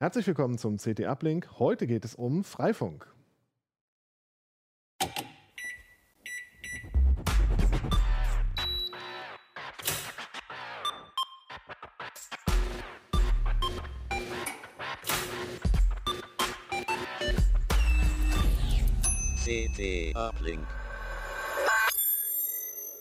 Herzlich willkommen zum CT Uplink. Heute geht es um Freifunk. CT Uplink.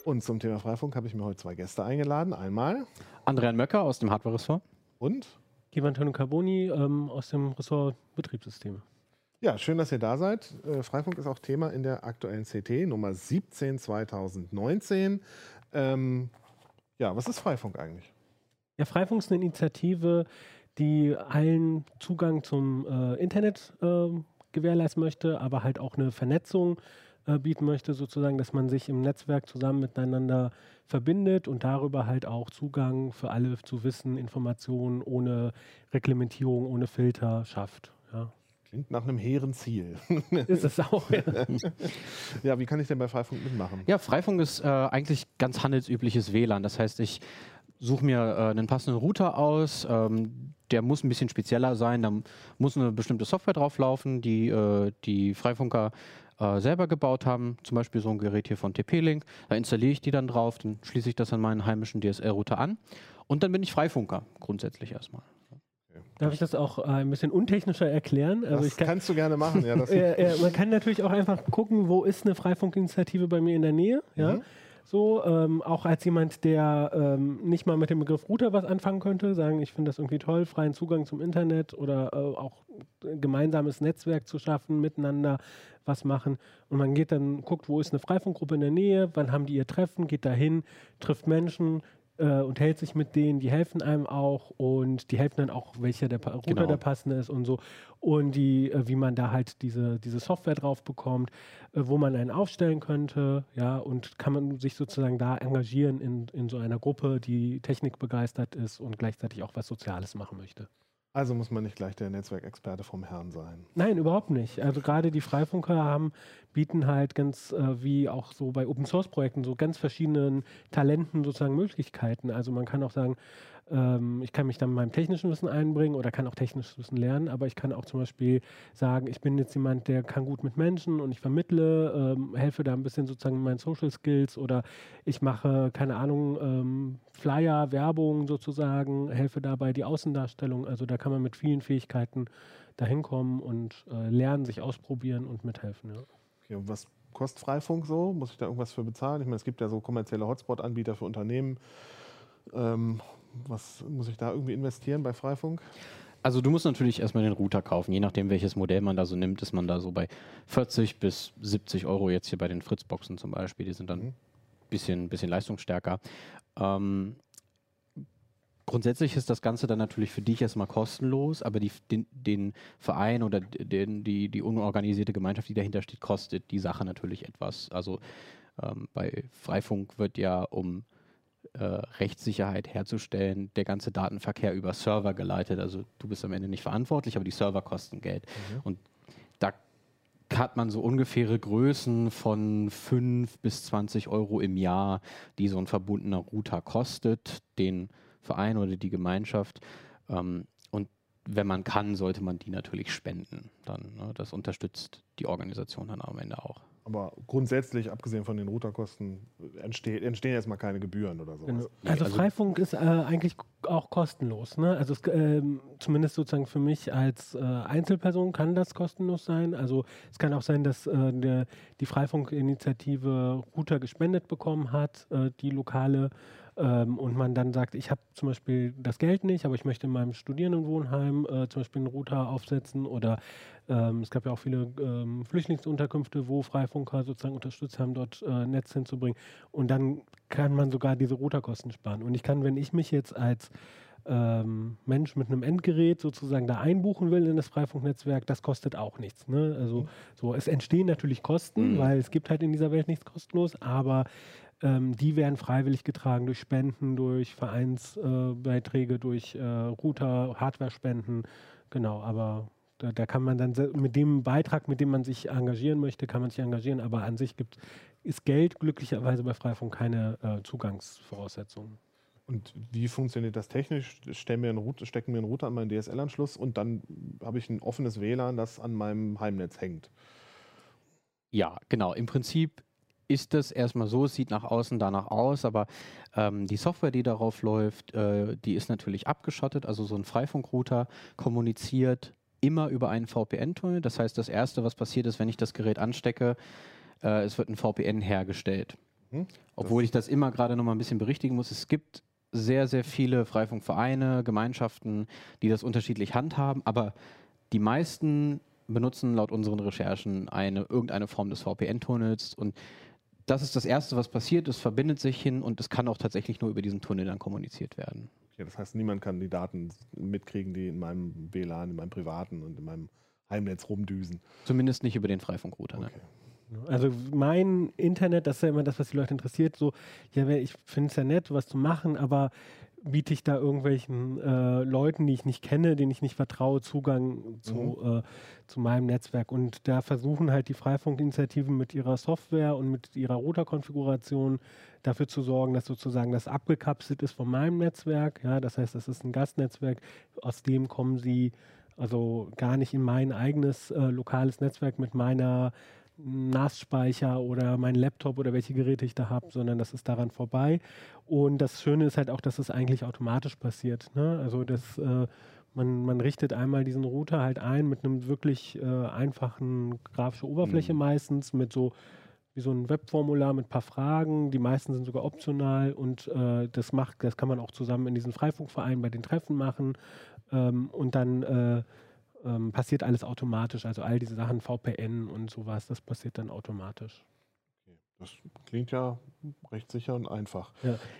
Und zum Thema Freifunk habe ich mir heute zwei Gäste eingeladen. Einmal Andrian Möcker aus dem Hardware-Ressort. und Giovanni Carboni ähm, aus dem Ressort Betriebssysteme. ja, schön, dass ihr da seid. Äh, Freifunk ist auch Thema in der aktuellen CT Nummer 17 2019. Ähm, ja, was ist Freifunk eigentlich? Ja, Freifunk ist eine Initiative, die allen Zugang zum äh, Internet äh, gewährleisten möchte, aber halt auch eine Vernetzung äh, bieten möchte, sozusagen, dass man sich im Netzwerk zusammen miteinander verbindet und darüber halt auch Zugang für alle zu Wissen, Informationen ohne Reglementierung, ohne Filter schafft. Ja. Klingt nach einem hehren Ziel. Ist es auch. Ja. ja, wie kann ich denn bei Freifunk mitmachen? Ja, Freifunk ist äh, eigentlich ganz handelsübliches WLAN. Das heißt, ich suche mir äh, einen passenden Router aus. Ähm, der muss ein bisschen spezieller sein. Da muss eine bestimmte Software drauflaufen, die äh, die Freifunker äh, selber gebaut haben. Zum Beispiel so ein Gerät hier von TP-Link. Da installiere ich die dann drauf, dann schließe ich das an meinen heimischen DSL-Router an. Und dann bin ich Freifunker, grundsätzlich erstmal. Darf ich das auch äh, ein bisschen untechnischer erklären? Also das ich kann, kannst du gerne machen. Ja, das, Ja, ja, man kann natürlich auch einfach gucken, wo ist eine Freifunkinitiative bei mir in der Nähe. Ja? Mhm. So, ähm, auch als jemand, der ähm, nicht mal mit dem Begriff Router was anfangen könnte, sagen, ich finde das irgendwie toll, freien Zugang zum Internet oder äh, auch ein gemeinsames Netzwerk zu schaffen, miteinander was machen. Und man geht dann, guckt, wo ist eine Freifunkgruppe in der Nähe, wann haben die ihr Treffen, geht dahin, trifft Menschen, äh, unterhält sich mit denen, die helfen einem auch und die helfen dann auch, welcher der Router Genau. der passende ist und so. Und die, äh, wie man da halt diese, diese Software drauf bekommt, äh, wo man einen aufstellen könnte, ja, und kann man sich sozusagen da engagieren in, in so einer Gruppe, die technikbegeistert ist und gleichzeitig auch was Soziales machen möchte. Also muss man nicht gleich der Netzwerkexperte vom Herrn sein. Nein, überhaupt nicht. Also gerade die Freifunker haben, bieten halt ganz äh, wie auch so bei Open Source Projekten so ganz verschiedenen Talenten sozusagen Möglichkeiten. Also man kann auch sagen, ähm, ich kann mich dann mit meinem technischen Wissen einbringen oder kann auch technisches Wissen lernen, aber ich kann auch zum Beispiel sagen, ich bin jetzt jemand, der kann gut mit Menschen und ich vermittle, ähm, helfe da ein bisschen sozusagen mit meinen Social Skills oder ich mache, keine Ahnung, ähm, Flyer, Werbung sozusagen, helfe dabei die Außendarstellung. Also da kann man mit vielen Fähigkeiten dahin kommen und äh, lernen, sich ausprobieren und mithelfen. Ja. Okay, und was kostet Freifunk so? Muss ich da irgendwas für bezahlen? Ich meine, es gibt ja so kommerzielle Hotspot-Anbieter für Unternehmen. Ähm, was muss ich da irgendwie investieren bei Freifunk? Also du musst natürlich erstmal den Router kaufen. Je nachdem, welches Modell man da so nimmt, ist man da so bei 40 bis 70 Euro jetzt hier bei den Fritzboxen zum Beispiel. Die sind dann ein Mhm. bisschen, bisschen leistungsstärker. Ähm, grundsätzlich ist das Ganze dann natürlich für dich erstmal kostenlos, aber die, den, den Verein oder den, die, die unorganisierte Gemeinschaft, die dahinter steht, kostet die Sache natürlich etwas. Also ähm, bei Freifunk wird ja um äh, Rechtssicherheit herzustellen, der ganze Datenverkehr über Server geleitet. Also du bist am Ende nicht verantwortlich, aber die Server kosten Geld. Und da hat man so ungefähre Größen von 5 bis 20 Euro im Jahr, die so ein verbundener Router kostet, den Verein oder die Gemeinschaft. Ähm, und wenn man kann, sollte man die natürlich spenden. Dann, ne? Das unterstützt die Organisation dann am Ende auch. Aber grundsätzlich, abgesehen von den Routerkosten, entsteht, entstehen erstmal keine Gebühren oder sowas. Genau. Also, also- Freifunk ist äh, eigentlich auch kostenlos. Ne? Also es, ähm, zumindest sozusagen für mich als äh, Einzelperson kann das kostenlos sein. Also es kann auch sein, dass äh, der, die Freifunk-Initiative Router gespendet bekommen hat, äh, die lokale, ähm, und man dann sagt, ich habe zum Beispiel das Geld nicht, aber ich möchte in meinem Studierendenwohnheim äh, zum Beispiel einen Router aufsetzen oder ähm, es gab ja auch viele ähm, Flüchtlingsunterkünfte, wo Freifunker sozusagen unterstützt haben, dort äh, Netz hinzubringen. Und dann kann man sogar diese Routerkosten sparen. Und ich kann, wenn ich mich jetzt als ähm, Mensch mit einem Endgerät sozusagen da einbuchen will in das Freifunknetzwerk, das kostet auch nichts. Ne? Also so, es entstehen natürlich Kosten, Mhm. weil es gibt halt in dieser Welt nichts kostenlos, aber ähm, die werden freiwillig getragen durch Spenden, durch Vereinsbeiträge, äh, durch äh, Router, Hardware-Spenden. Genau, aber da, da kann man dann mit dem Beitrag, mit dem man sich engagieren möchte, kann man sich engagieren, aber an sich gibt ist Geld glücklicherweise bei Freifunk keine äh, Zugangsvoraussetzungen. Und wie funktioniert das technisch? Stell mir einen Router, stecken mir einen Router an meinen DSL-Anschluss und dann habe ich ein offenes WLAN, das an meinem Heimnetz hängt. Ja, genau. Im Prinzip ist das erstmal so, es sieht nach außen danach aus, aber ähm, die Software, die darauf läuft, äh, die ist natürlich abgeschottet. Also so ein Freifunkrouter kommuniziert immer über einen VPN-Tunnel. Das heißt, das Erste, was passiert ist, wenn ich das Gerät anstecke, äh, es wird ein VPN hergestellt. Hm? Obwohl ich das immer gerade noch mal ein bisschen berichtigen muss. Es gibt sehr, sehr viele Freifunkvereine, Gemeinschaften, die das unterschiedlich handhaben, aber die meisten benutzen laut unseren Recherchen eine, irgendeine Form des VPN-Tunnels und das ist das Erste, was passiert. Es verbindet sich hin und es kann auch tatsächlich nur über diesen Tunnel dann kommuniziert werden. Okay, das heißt, niemand kann die Daten mitkriegen, die in meinem WLAN, in meinem privaten und in meinem Heimnetz rumdüsen. Zumindest nicht über den Freifunkrouter. Ne? Okay. Also mein Internet, das ist ja immer das, was die Leute interessiert. So, ja, ich finde es ja nett, was zu machen, aber biete ich da irgendwelchen äh, Leuten, die ich nicht kenne, denen ich nicht vertraue, Zugang zu, Mhm. äh, zu meinem Netzwerk. Und da versuchen halt die Freifunkinitiativen mit ihrer Software und mit ihrer Routerkonfiguration dafür zu sorgen, dass sozusagen das abgekapselt ist von meinem Netzwerk. Ja, das heißt, das ist ein Gastnetzwerk, aus dem kommen sie also gar nicht in mein eigenes äh, lokales Netzwerk mit meiner NAS-Speicher oder mein Laptop oder welche Geräte ich da habe, sondern das ist daran vorbei. Und das Schöne ist halt auch, dass es eigentlich automatisch passiert. Ne? Also das, äh, man, man richtet einmal diesen Router halt ein mit einem wirklich äh, einfachen grafische Oberfläche Mhm. meistens, mit so wie so ein Webformular mit ein paar Fragen. Die meisten sind sogar optional und äh, das macht, das kann man auch zusammen in diesen Freifunkvereinen bei den Treffen machen. Ähm, und dann äh, ähm, passiert alles automatisch. Also all diese Sachen, VPN und sowas, das passiert dann automatisch. Das klingt ja recht sicher und einfach.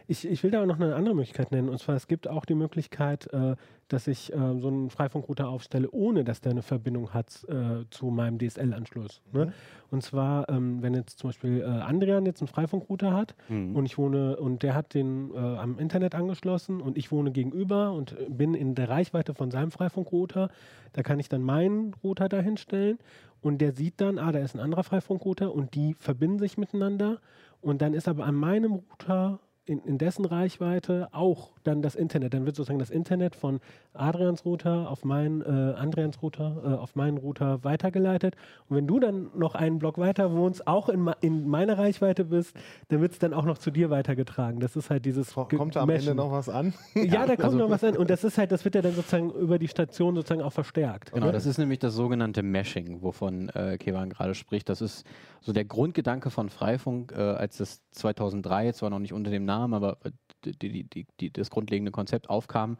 Ich, ich will da auch noch eine andere Möglichkeit nennen. Und zwar, es gibt auch die Möglichkeit, äh, dass ich äh, so einen Freifunkrouter aufstelle, ohne dass der eine Verbindung hat äh, zu meinem DSL-Anschluss. Ne? Mhm. Und zwar, ähm, wenn jetzt zum Beispiel äh, Andrian jetzt einen Freifunkrouter hat Mhm. und ich wohne und der hat den äh, am Internet angeschlossen und ich wohne gegenüber und bin in der Reichweite von seinem Freifunkrouter, da kann ich dann meinen Router dahin stellen und der sieht dann, ah, da ist ein anderer Freifunkrouter und die verbinden sich miteinander. Und dann ist aber an meinem Router in, in dessen Reichweite auch dann das Internet. Dann wird sozusagen das Internet von Adrians Router auf meinen äh, Andrians Router, äh, auf meinen Router weitergeleitet. Und wenn du dann noch einen Block weiter wohnst, auch in, in meiner Reichweite bist, dann wird es dann auch noch zu dir weitergetragen. Das ist halt dieses Ko- Kommt da am Ende noch was an? Ja, da kommt also- noch was an. Und das ist halt, das wird ja dann sozusagen über die Station sozusagen auch verstärkt. Genau, ne? das ist nämlich das sogenannte Meshing, wovon äh, Kevan gerade spricht. Das ist so der Grundgedanke von Freifunk, äh, als das 2003, zwar noch nicht unter dem Namen, aber die, die, die, das grundlegende Konzept aufkam,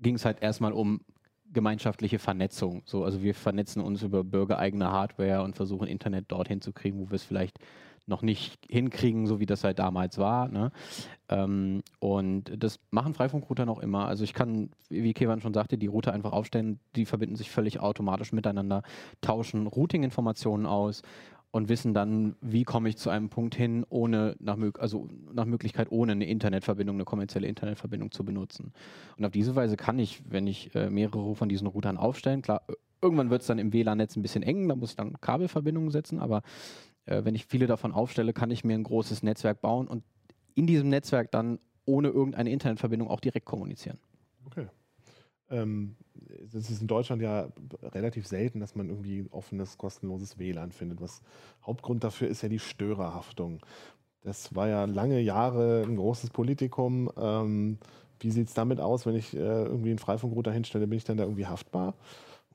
ging es halt erstmal um gemeinschaftliche Vernetzung. So, also wir vernetzen uns über bürgereigene Hardware und versuchen Internet dorthin zu kriegen, wo wir es vielleicht noch nicht hinkriegen, so wie das halt damals war. Ne? Ähm, und das machen Freifunkrouter noch immer. Also ich kann, wie Kevan schon sagte, die Router einfach aufstellen, die verbinden sich völlig automatisch miteinander, tauschen Routing-Informationen aus und wissen dann, wie komme ich zu einem Punkt hin, ohne nach, also nach Möglichkeit ohne eine Internetverbindung, eine kommerzielle Internetverbindung zu benutzen. Und auf diese Weise kann ich, wenn ich äh, mehrere von diesen Routern aufstellen, klar, irgendwann wird es dann im WLAN-Netz ein bisschen eng, da muss ich dann Kabelverbindungen setzen, aber äh, wenn ich viele davon aufstelle, kann ich mir ein großes Netzwerk bauen und in diesem Netzwerk dann ohne irgendeine Internetverbindung auch direkt kommunizieren. Okay. Ähm, das ist in Deutschland ja relativ selten, dass man irgendwie offenes, kostenloses WLAN findet. Was Hauptgrund dafür ist ja die Störerhaftung. Das war ja lange Jahre ein großes Politikum. Ähm, wie sieht es damit aus, wenn ich äh, irgendwie einen Freifunkrouter hinstelle, bin ich dann da irgendwie haftbar?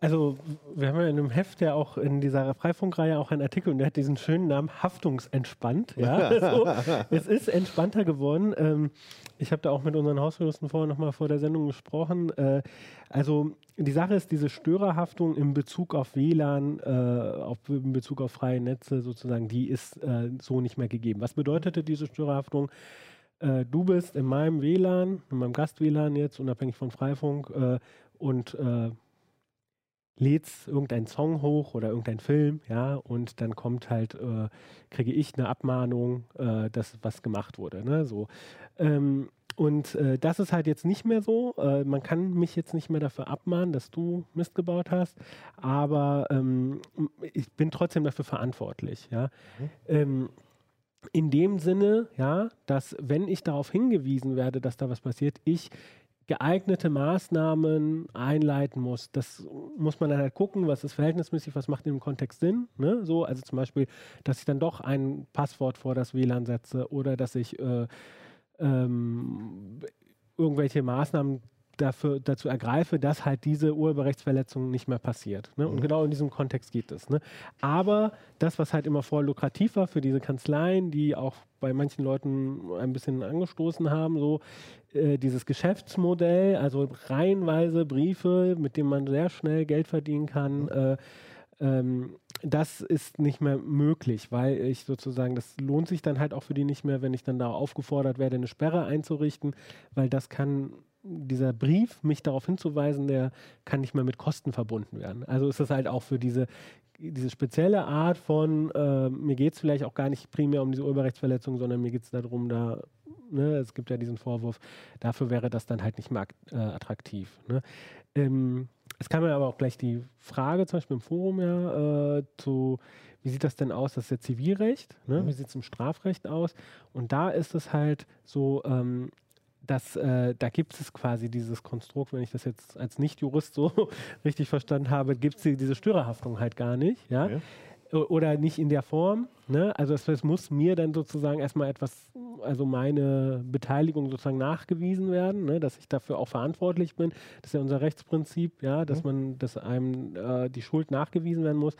Also, wir haben ja in einem Heft ja auch in dieser Freifunkreihe auch einen Artikel und der hat diesen schönen Namen Haftungsentspannt. Ja, also, es ist entspannter geworden. Ähm, ich habe da auch mit unseren Hausjuristen vorher nochmal vor der Sendung gesprochen. Äh, also, die Sache ist, diese Störerhaftung in Bezug auf WLAN, äh, auf, in Bezug auf freie Netze sozusagen, die ist äh, so nicht mehr gegeben. Was bedeutete diese Störerhaftung? Äh, du bist in meinem WLAN, in meinem Gast-WLAN jetzt, unabhängig von Freifunk, äh, und äh, lädst irgendeinen Song hoch oder irgendeinen Film, ja, und dann kommt halt, äh, kriege ich eine Abmahnung, äh, dass was gemacht wurde, ne, so. Ähm, und äh, das ist halt jetzt nicht mehr so. Äh, man kann mich jetzt nicht mehr dafür abmahnen, dass du Mist gebaut hast, aber ähm, ich bin trotzdem dafür verantwortlich, ja. Mhm. Ähm, in dem Sinne, ja, dass wenn ich darauf hingewiesen werde, dass da was passiert, ich geeignete Maßnahmen einleiten muss. Das muss man dann halt gucken, was ist verhältnismäßig, was macht in dem Kontext Sinn. Ne? So, also zum Beispiel, dass ich dann doch ein Passwort vor das WLAN setze oder dass ich äh, ähm, irgendwelche Maßnahmen dafür, dazu ergreife, dass halt diese Urheberrechtsverletzung nicht mehr passiert. Ne? Und Mhm. genau in diesem Kontext geht es. Ne? Aber das, was halt immer vor lukrativ war für diese Kanzleien, die auch bei manchen Leuten ein bisschen angestoßen haben, so äh, dieses Geschäftsmodell, also reihenweise Briefe, mit denen man sehr schnell Geld verdienen kann, äh, ähm, das ist nicht mehr möglich, weil ich sozusagen, das lohnt sich dann halt auch für die nicht mehr, wenn ich dann da aufgefordert werde, eine Sperre einzurichten, weil das kann, dieser Brief, mich darauf hinzuweisen, der kann nicht mehr mit Kosten verbunden werden. Also ist das halt auch für diese, diese spezielle Art von, äh, mir geht es vielleicht auch gar nicht primär um diese Urheberrechtsverletzung, sondern mir geht es darum, da, ne, es gibt ja diesen Vorwurf, dafür wäre das dann halt nicht mehr äh, attraktiv. Ne? Ähm, es kam ja aber auch gleich die Frage, zum Beispiel im Forum ja, äh, zu, wie sieht das denn aus? Das ist ja Zivilrecht, ne? Mhm. wie sieht es im Strafrecht aus? Und da ist es halt so, ähm, dass äh, da gibt es quasi dieses Konstrukt, wenn ich das jetzt als Nicht-Jurist so richtig verstanden habe, gibt es diese Störerhaftung halt gar nicht, ja. Okay. Oder nicht in der Form. Ne? Also es, es muss mir dann sozusagen erstmal etwas, also meine Beteiligung sozusagen nachgewiesen werden, ne? dass ich dafür auch verantwortlich bin. Das ist ja unser Rechtsprinzip, ja, dass man, dass einem äh, die Schuld nachgewiesen werden muss.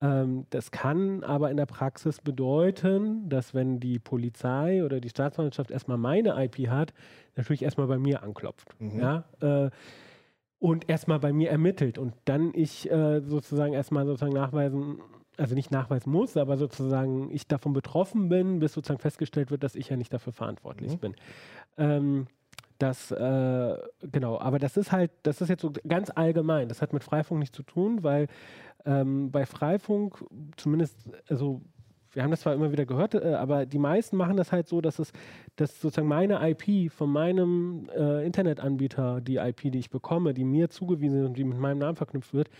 Ähm, das kann aber in der Praxis bedeuten, dass wenn die Polizei oder die Staatsanwaltschaft erstmal meine IP hat, natürlich erstmal bei mir anklopft. Mhm. Ja, äh, und erstmal bei mir ermittelt und dann ich äh, sozusagen erstmal sozusagen nachweisen, also nicht nachweisen muss, aber sozusagen ich davon betroffen bin, bis sozusagen festgestellt wird, dass ich ja nicht dafür verantwortlich Mhm. bin. Ähm, das, äh, genau, aber das ist halt, das ist jetzt so ganz allgemein. Das hat mit Freifunk nichts zu tun, weil ähm, bei Freifunk zumindest, also wir haben das zwar immer wieder gehört, äh, aber die meisten machen das halt so, dass es, dass sozusagen meine IP von meinem äh, Internetanbieter, die IP, die ich bekomme, die mir zugewiesen ist und die mit meinem Namen verknüpft wird,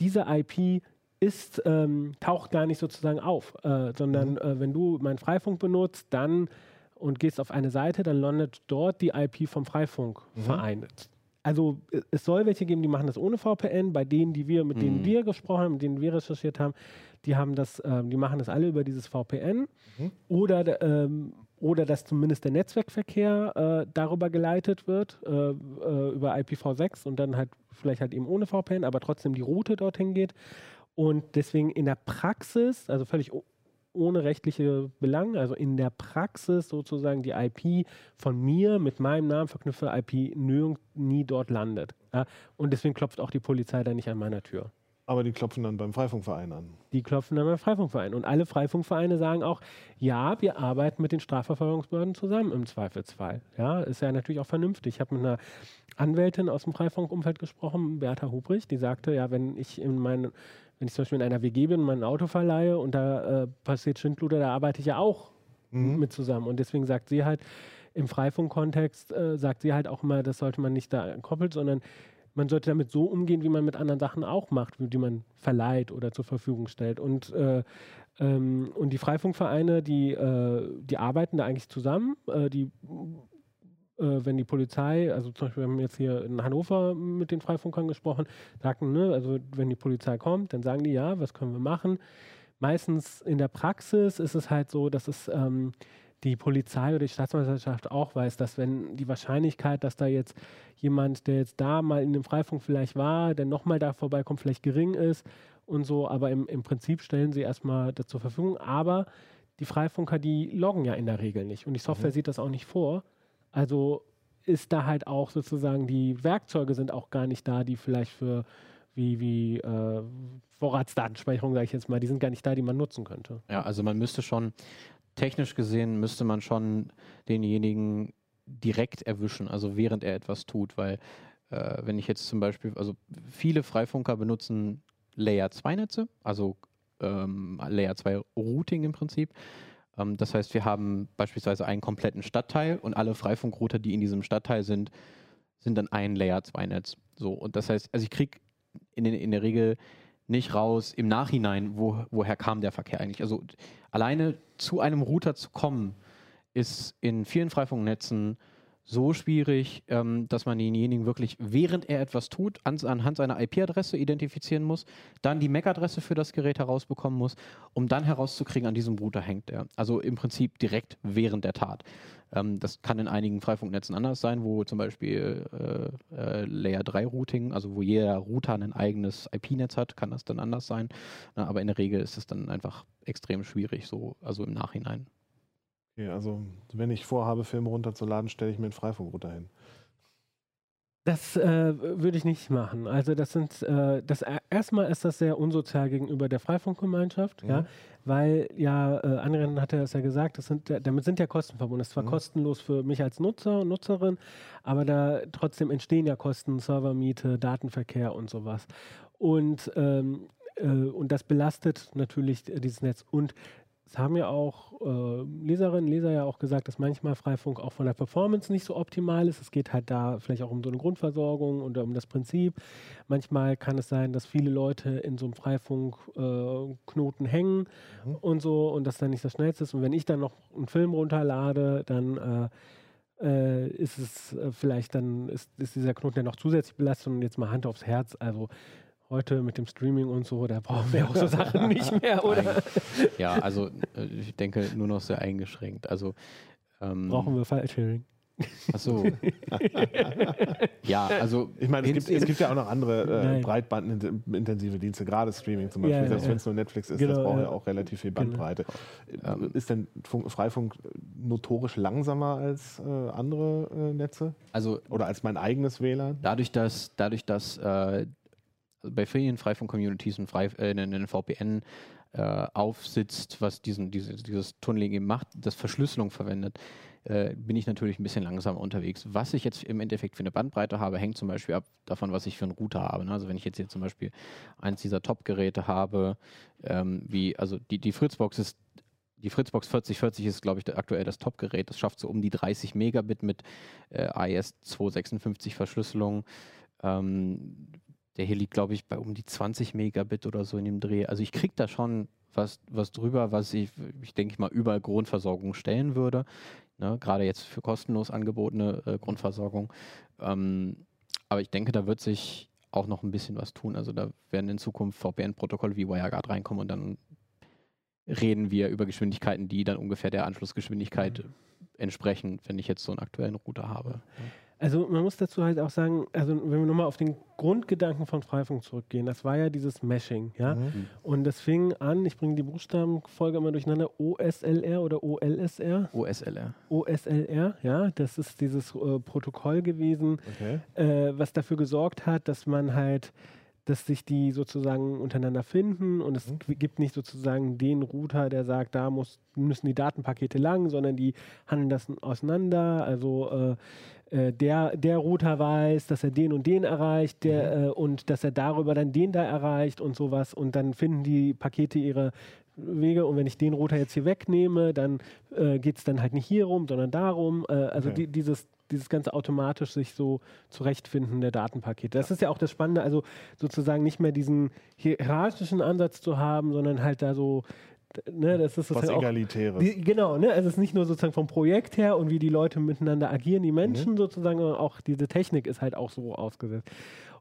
diese IP ist, ähm, taucht gar nicht sozusagen auf, äh, sondern Mhm. äh, wenn du meinen Freifunk benutzt, dann und gehst auf eine Seite, dann landet dort die IP vom Freifunkverein. Also äh, es soll welche geben, die machen das ohne VPN. Bei denen, die wir, mit denen Mhm. wir gesprochen haben, mit denen wir recherchiert haben, die haben das, ähm, die machen das alle über dieses VPN Mhm. oder der, ähm, oder dass zumindest der Netzwerkverkehr äh, darüber geleitet wird, äh, äh, über IPv6 und dann halt vielleicht halt eben ohne VPN, aber trotzdem die Route dorthin geht. Und deswegen in der Praxis, also völlig ohne rechtliche Belange, also in der Praxis sozusagen die IP von mir mit meinem Namen verknüpfte IP nie dort landet. Und deswegen klopft auch die Polizei da nicht an meiner Tür. Aber die klopfen dann beim Freifunkverein an. Die klopfen dann beim Freifunkverein. Und alle Freifunkvereine sagen auch, ja, wir arbeiten mit den Strafverfolgungsbehörden zusammen im Zweifelsfall. Ja, ist ja natürlich auch vernünftig. Ich habe mit einer Anwältin aus dem Freifunkumfeld gesprochen, Bertha Hubrich, die sagte, ja, wenn ich in meinen, wenn ich zum Beispiel in einer WG bin und mein Auto verleihe und da äh, passiert Schindluder, da arbeite ich ja auch Mhm. mit zusammen. Und deswegen sagt sie halt, im Freifunk-Kontext äh, sagt sie halt auch immer, das sollte man nicht da koppeln, sondern man sollte damit so umgehen, wie man mit anderen Sachen auch macht, wie die man verleiht oder zur Verfügung stellt. Und, äh, ähm, und die Freifunkvereine, die, äh, die arbeiten da eigentlich zusammen. Äh, die, wenn die Polizei, also zum Beispiel, wir haben jetzt hier in Hannover mit den Freifunkern gesprochen, sagten, ne, also wenn die Polizei kommt, dann sagen die, ja, was können wir machen? Meistens in der Praxis ist es halt so, dass es ähm, die Polizei oder die Staatsanwaltschaft auch weiß, dass wenn die Wahrscheinlichkeit, dass da jetzt jemand, der jetzt da mal in dem Freifunk vielleicht war, der nochmal da vorbeikommt, vielleicht gering ist und so, aber im, im Prinzip stellen sie erstmal das zur Verfügung. Aber die Freifunker, die loggen ja in der Regel nicht und die Software Mhm. sieht das auch nicht vor. Also ist da halt auch sozusagen, die Werkzeuge sind auch gar nicht da, die vielleicht für wie, wie äh, Vorratsdatenspeicherung, sage ich jetzt mal, die sind gar nicht da, die man nutzen könnte. Ja, also man müsste schon, technisch gesehen, müsste man schon denjenigen direkt erwischen, also während er etwas tut, weil äh, wenn ich jetzt zum Beispiel, also viele Freifunker benutzen Layer 2 Netze, also ähm, Layer 2 Routing im Prinzip. Ähm, das heißt, wir haben beispielsweise einen kompletten Stadtteil und alle Freifunkrouter, die in diesem Stadtteil sind, sind dann ein Layer 2 Netz. So, und das heißt, also ich kriege in, in der Regel nicht raus im Nachhinein, wo, woher kam der Verkehr eigentlich. Also alleine zu einem Router zu kommen, ist in vielen Freifunknetzen so schwierig, ähm, dass man denjenigen wirklich, während er etwas tut, an, anhand seiner IP-Adresse identifizieren muss, dann die MAC-Adresse für das Gerät herausbekommen muss, um dann herauszukriegen, an diesem Router hängt er. Also im Prinzip direkt während der Tat. Ähm, das kann in einigen Freifunknetzen anders sein, wo zum Beispiel äh, äh, Layer 3 Routing, also wo jeder Router ein eigenes IP-Netz hat, kann das dann anders sein. Na, aber in der Regel ist es dann einfach extrem schwierig, so, also im Nachhinein. Okay, also wenn ich vorhabe, Filme runterzuladen, stelle ich mir einen Freifunkrouter hin. Das äh, würde ich nicht machen. Also das sind äh, das erstmal ist das sehr unsozial gegenüber der Freifunkgemeinschaft, Mhm. ja, weil ja äh, Anren hatte das ja gesagt, das sind, damit sind ja Kosten verbunden. Das ist zwar Mhm. kostenlos für mich als Nutzer und Nutzerin, aber da trotzdem entstehen ja Kosten, Servermiete, Datenverkehr und sowas. Und ähm, äh, und das belastet natürlich dieses Netz und es haben ja auch äh, Leserinnen, Leser ja auch gesagt, dass manchmal Freifunk auch von der Performance nicht so optimal ist. Es geht halt da vielleicht auch um so eine Grundversorgung oder um das Prinzip. Manchmal kann es sein, dass viele Leute in so einem Freifunk-Knoten äh, hängen Mhm. und so und das dann nicht das Schnellste ist. Und wenn ich dann noch einen Film runterlade, dann äh, äh, ist es äh, vielleicht dann, ist, ist dieser Knoten ja noch zusätzlich belastet und jetzt mal Hand aufs Herz. Also heute mit dem Streaming und so, da brauchen wir auch so Sachen nicht mehr, oder? Ja, also äh, ich denke nur noch sehr eingeschränkt. Also ähm, Brauchen wir File-Sharing. Achso. ja, also Ich meine, es gibt, es gibt ja auch noch andere äh, breitbandintensive Dienste, gerade Streaming zum Beispiel, Ja, selbst ja. wenn es nur Netflix ist, das Genau, braucht ja auch relativ viel Genau. Bandbreite. Ähm, ist denn Funk, Freifunk notorisch langsamer als äh, andere äh, Netze? also Oder als mein eigenes WLAN? dadurch, dass, dadurch, dass äh, bei vielen Freifunk-Communities ein, Frei, äh, ein, ein VPN äh, aufsitzt, was diesen, diese, dieses Tunneling eben macht, das Verschlüsselung verwendet, äh, bin ich natürlich ein bisschen langsamer unterwegs. Was ich jetzt im Endeffekt für eine Bandbreite habe, hängt zum Beispiel ab davon, was ich für einen Router habe. Ne? Also wenn ich jetzt hier zum Beispiel eins dieser Top-Geräte habe, ähm, wie, also die, die Fritzbox ist die Fritzbox 4040 ist, glaube ich, aktuell das Top-Gerät. Das schafft so um die 30 Megabit mit äh, AES 256 Verschlüsselung. Ähm, der hier liegt, glaube ich, bei um die 20 Megabit oder so in dem Dreh. Also ich kriege da schon was, was drüber, was ich, ich denke ich mal, über Grundversorgung stellen würde. Ne? Gerade jetzt für kostenlos angebotene äh, Grundversorgung. Ähm, aber ich denke, da wird sich auch noch ein bisschen was tun. Also da werden in Zukunft VPN-Protokolle wie WireGuard reinkommen und dann reden wir über Geschwindigkeiten, die dann ungefähr der Anschlussgeschwindigkeit entsprechen, wenn ich jetzt so einen aktuellen Router habe. Also man muss dazu halt auch sagen, also wenn wir nochmal auf den Grundgedanken von Freifunk zurückgehen, das war ja dieses Meshing, ja. Mhm. Und das fing an, ich bringe die Buchstabenfolge immer durcheinander, OSLR oder OLSR, OSLR. OSLR, ja, das ist dieses äh, Protokoll gewesen, Okay. äh, was dafür gesorgt hat, dass man halt, dass sich die sozusagen untereinander finden und es Mhm. gibt nicht sozusagen den Router, der sagt, da muss, müssen die Datenpakete lang, sondern die handeln das auseinander. Also äh, äh, der, der Router weiß, dass er den und den erreicht der, äh, und dass er darüber dann den da erreicht und sowas und dann finden die Pakete ihre Wege und wenn ich den Router jetzt hier wegnehme, dann äh, geht es dann halt nicht hier rum, sondern darum. Äh, also Okay. die, dieses, dieses ganze automatisch sich so zurechtfinden der Datenpakete. Das ist ja auch das Spannende, also sozusagen nicht mehr diesen hierarchischen Ansatz zu haben, sondern halt da so, ne, das ist Was auch Egalitäres. die, genau, ne? Also es ist nicht nur sozusagen vom Projekt her und wie die Leute miteinander agieren, die Menschen sozusagen, sondern auch diese Technik ist halt auch so ausgesetzt.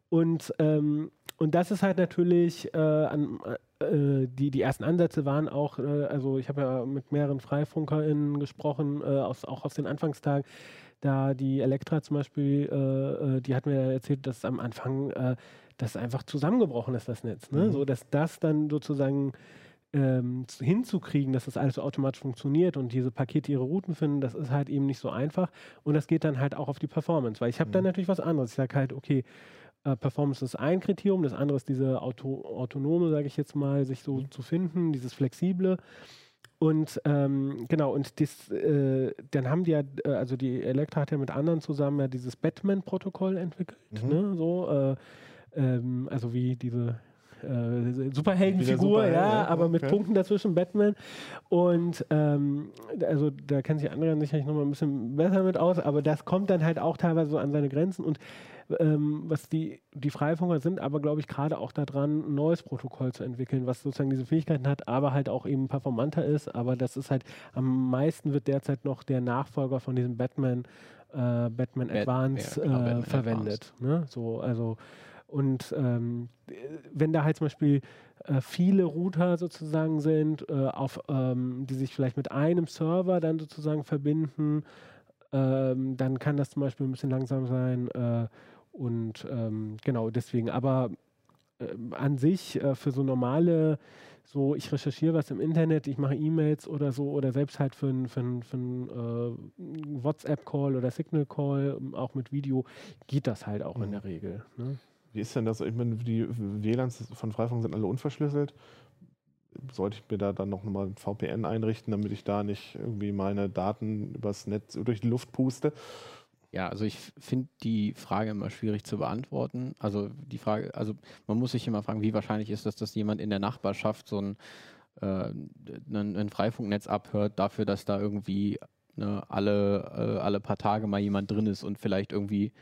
Und, ähm, und das ist halt natürlich, äh, an, äh, die, die ersten Ansätze waren auch, äh, also ich habe ja mit mehreren FreifunkerInnen gesprochen, äh, aus, auch aus den Anfangstagen, da die Elektra zum Beispiel, äh, äh, die hat mir erzählt, dass am Anfang äh, das einfach zusammengebrochen ist, das Netz. Ne? Mhm. So, dass das dann sozusagen ähm, zu- hinzukriegen, dass das alles so automatisch funktioniert und diese Pakete ihre Routen finden, das ist halt eben nicht so einfach. Und das geht dann halt auch auf die Performance, weil ich habe dann Mhm. natürlich was anderes. Ich sage halt, okay, äh, Performance ist ein Kriterium, das andere ist diese Auto, autonome, sage ich jetzt mal, sich so Mhm. zu finden, dieses flexible. Und ähm, genau, und das, äh, dann haben die ja, äh, also die Elektra hat ja mit anderen zusammen ja dieses Batman-Protokoll entwickelt, Mhm. ne? So, äh, ähm, also wie diese äh, Superheldenfigur, Superheld, ja, ja, aber mit okay. Punkten dazwischen, Batman. Und ähm, also da kennen sich andere sicherlich noch mal ein bisschen besser mit aus, aber das kommt dann halt auch teilweise so an seine Grenzen. Und ähm, was die, die Freifunker sind, aber glaube ich gerade auch daran, ein neues Protokoll zu entwickeln, was sozusagen diese Fähigkeiten hat, aber halt auch eben performanter ist. Aber das ist halt, am meisten wird derzeit noch der Nachfolger von diesem Batman, äh, Batman Bat- Advance ja, genau, äh, Batman verwendet. Ne? So, also und ähm, wenn da halt zum Beispiel äh, viele Router sozusagen sind, äh, auf, ähm, die sich vielleicht mit einem Server dann sozusagen verbinden, ähm, dann kann das zum Beispiel ein bisschen langsam sein. Äh, und ähm, genau deswegen, aber ähm, an sich äh, für so normale, so ich recherchiere was im Internet, ich mache E-Mails oder so oder selbst halt für einen für ein, für ein, äh, WhatsApp-Call oder Signal-Call, ähm, auch mit Video, geht das halt auch in Mhm. der Regel. Ne? Wie ist denn das? Ich meine, die WLANs von Freifunk sind alle unverschlüsselt. Sollte ich mir da dann noch mal ein VPN einrichten, damit ich da nicht irgendwie meine Daten übers Netz durch die Luft puste? Ja, also ich finde die Frage immer schwierig zu beantworten. Also die Frage, also man muss sich immer fragen, wie wahrscheinlich ist das, dass jemand in der Nachbarschaft so ein, äh, ein, ein Freifunknetz abhört, dafür, dass da irgendwie ne, alle, äh, alle paar Tage mal jemand drin ist und vielleicht irgendwie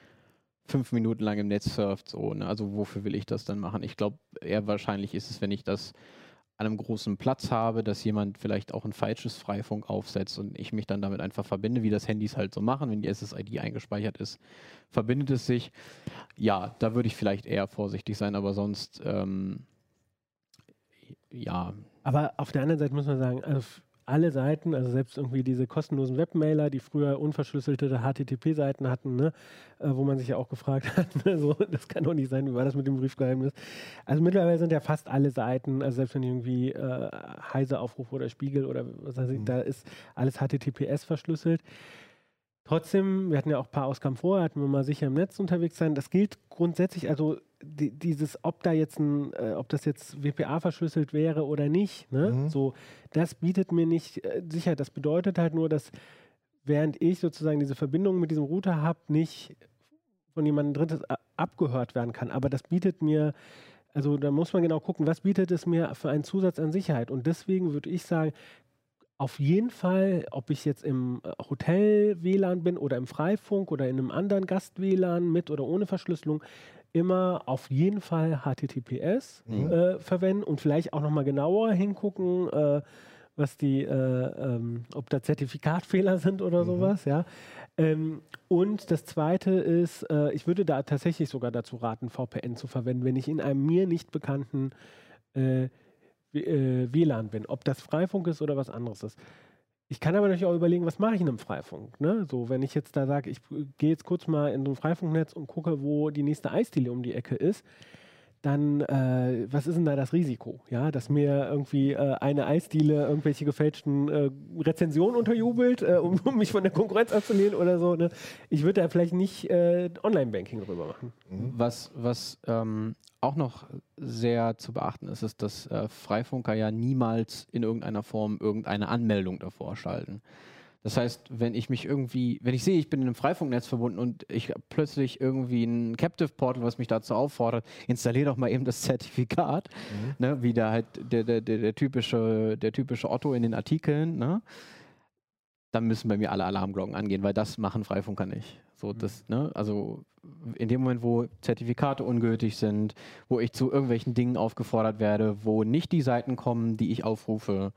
fünf Minuten lang im Netz surft. So, ne? Also wofür will ich das dann machen? Ich glaube, eher wahrscheinlich ist es, wenn ich das an einem großen Platz habe, dass jemand vielleicht auch ein falsches Freifunk aufsetzt und ich mich dann damit einfach verbinde, wie das Handys halt so machen, wenn die SSID eingespeichert ist, verbindet es sich. Ja, da würde ich vielleicht eher vorsichtig sein, aber sonst ähm, ja, Aber auf der anderen Seite muss man sagen, also alle Seiten, also selbst irgendwie diese kostenlosen Webmailer, die früher unverschlüsselte HTTP-Seiten hatten, ne, äh, wo man sich ja auch gefragt hat, ne, so, das kann doch nicht sein, wie war das mit dem Briefgeheimnis? Also mittlerweile sind ja fast alle Seiten, also selbst wenn irgendwie äh, Heise aufrufe oder Spiegel oder was weiß ich, Mhm. da ist alles HTTPS verschlüsselt. Trotzdem, wir hatten ja auch ein paar Ausgaben vorher, hatten wir mal sicher im Netz unterwegs sein. Das gilt grundsätzlich, also die, dieses, ob da jetzt ein, äh, ob das jetzt WPA verschlüsselt wäre oder nicht, ne? Mhm. So, das bietet mir nicht äh, Sicherheit. Das bedeutet halt nur, dass während ich sozusagen diese Verbindung mit diesem Router habe, nicht von jemandem Drittes a- abgehört werden kann. Aber das bietet mir, also da muss man genau gucken, was bietet es mir für einen Zusatz an Sicherheit. Und deswegen würde ich sagen, auf jeden Fall, ob ich jetzt im äh, Hotel-WLAN bin oder im Freifunk oder in einem anderen Gast-WLAN mit oder ohne Verschlüsselung, immer auf jeden Fall HTTPS Mhm. äh, verwenden und vielleicht auch nochmal genauer hingucken, äh, was die, äh, ähm, ob da Zertifikatfehler sind oder Mhm. sowas, ja. Ähm, und das zweite ist, äh, ich würde da tatsächlich sogar dazu raten, VPN zu verwenden, wenn ich in einem mir nicht bekannten äh, WLAN bin, ob das Freifunk ist oder was anderes ist. Ich kann aber natürlich auch überlegen, was mache ich in einem Freifunk? Ne? So, wenn ich jetzt da sage, ich äh, gehe jetzt kurz mal in so ein Freifunknetz und gucke, wo die nächste Eisdiele um die Ecke ist, dann äh, was ist denn da das Risiko? Ja, dass mir irgendwie äh, eine Eisdiele irgendwelche gefälschten äh, Rezensionen unterjubelt, äh, um, um mich von der Konkurrenz abzulehnen oder so. Ne? Ich würde da vielleicht nicht äh, Online-Banking drüber machen. Mhm. Was, was ähm, auch noch sehr zu beachten ist, ist, dass äh, Freifunker ja niemals in irgendeiner Form irgendeine Anmeldung davor schalten. Das heißt, wenn ich mich irgendwie, wenn ich sehe, ich bin in einem Freifunknetz verbunden und ich hab plötzlich irgendwie ein Captive Portal, was mich dazu auffordert, installier doch mal eben das Zertifikat, Mhm. ne, wie der halt der, der, der, der typische, der typische Otto in den Artikeln, ne? Dann müssen bei mir alle Alarmglocken angehen, weil das machen Freifunker nicht. So, das, ne, also in dem Moment, wo Zertifikate ungültig sind, wo ich zu irgendwelchen Dingen aufgefordert werde, wo nicht die Seiten kommen, die ich aufrufe,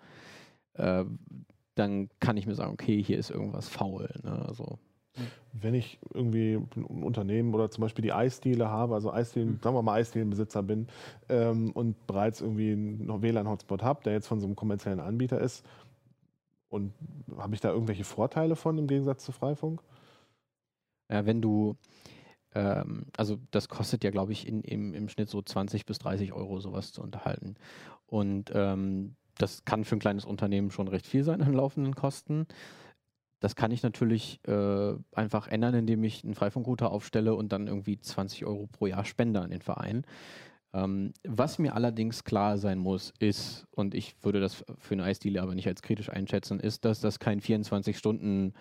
äh, dann kann ich mir sagen, okay, hier ist irgendwas faul. Ne? Also, Wenn ich irgendwie ein Unternehmen oder zum Beispiel die Eisdiele habe, also Eisdielen, Mhm. sagen wir mal Eisdielenbesitzer bin ähm, und bereits irgendwie einen WLAN-Hotspot habe, der jetzt von so einem kommerziellen Anbieter ist, und habe ich da irgendwelche Vorteile von im Gegensatz zu Freifunk? ja, wenn du, ähm, also das kostet ja, glaube ich, in, im, im Schnitt so 20 bis 30 Euro sowas zu unterhalten. Und ähm, das kann für ein kleines Unternehmen schon recht viel sein an laufenden Kosten. Das kann ich natürlich äh, einfach ändern, indem ich einen Freifunkrouter aufstelle und dann irgendwie 20 Euro pro Jahr spende an den Verein. Ähm, was mir allerdings klar sein muss, ist, und ich würde das für eine Eisdiele aber nicht als kritisch einschätzen, ist, dass das kein 24-Stunden-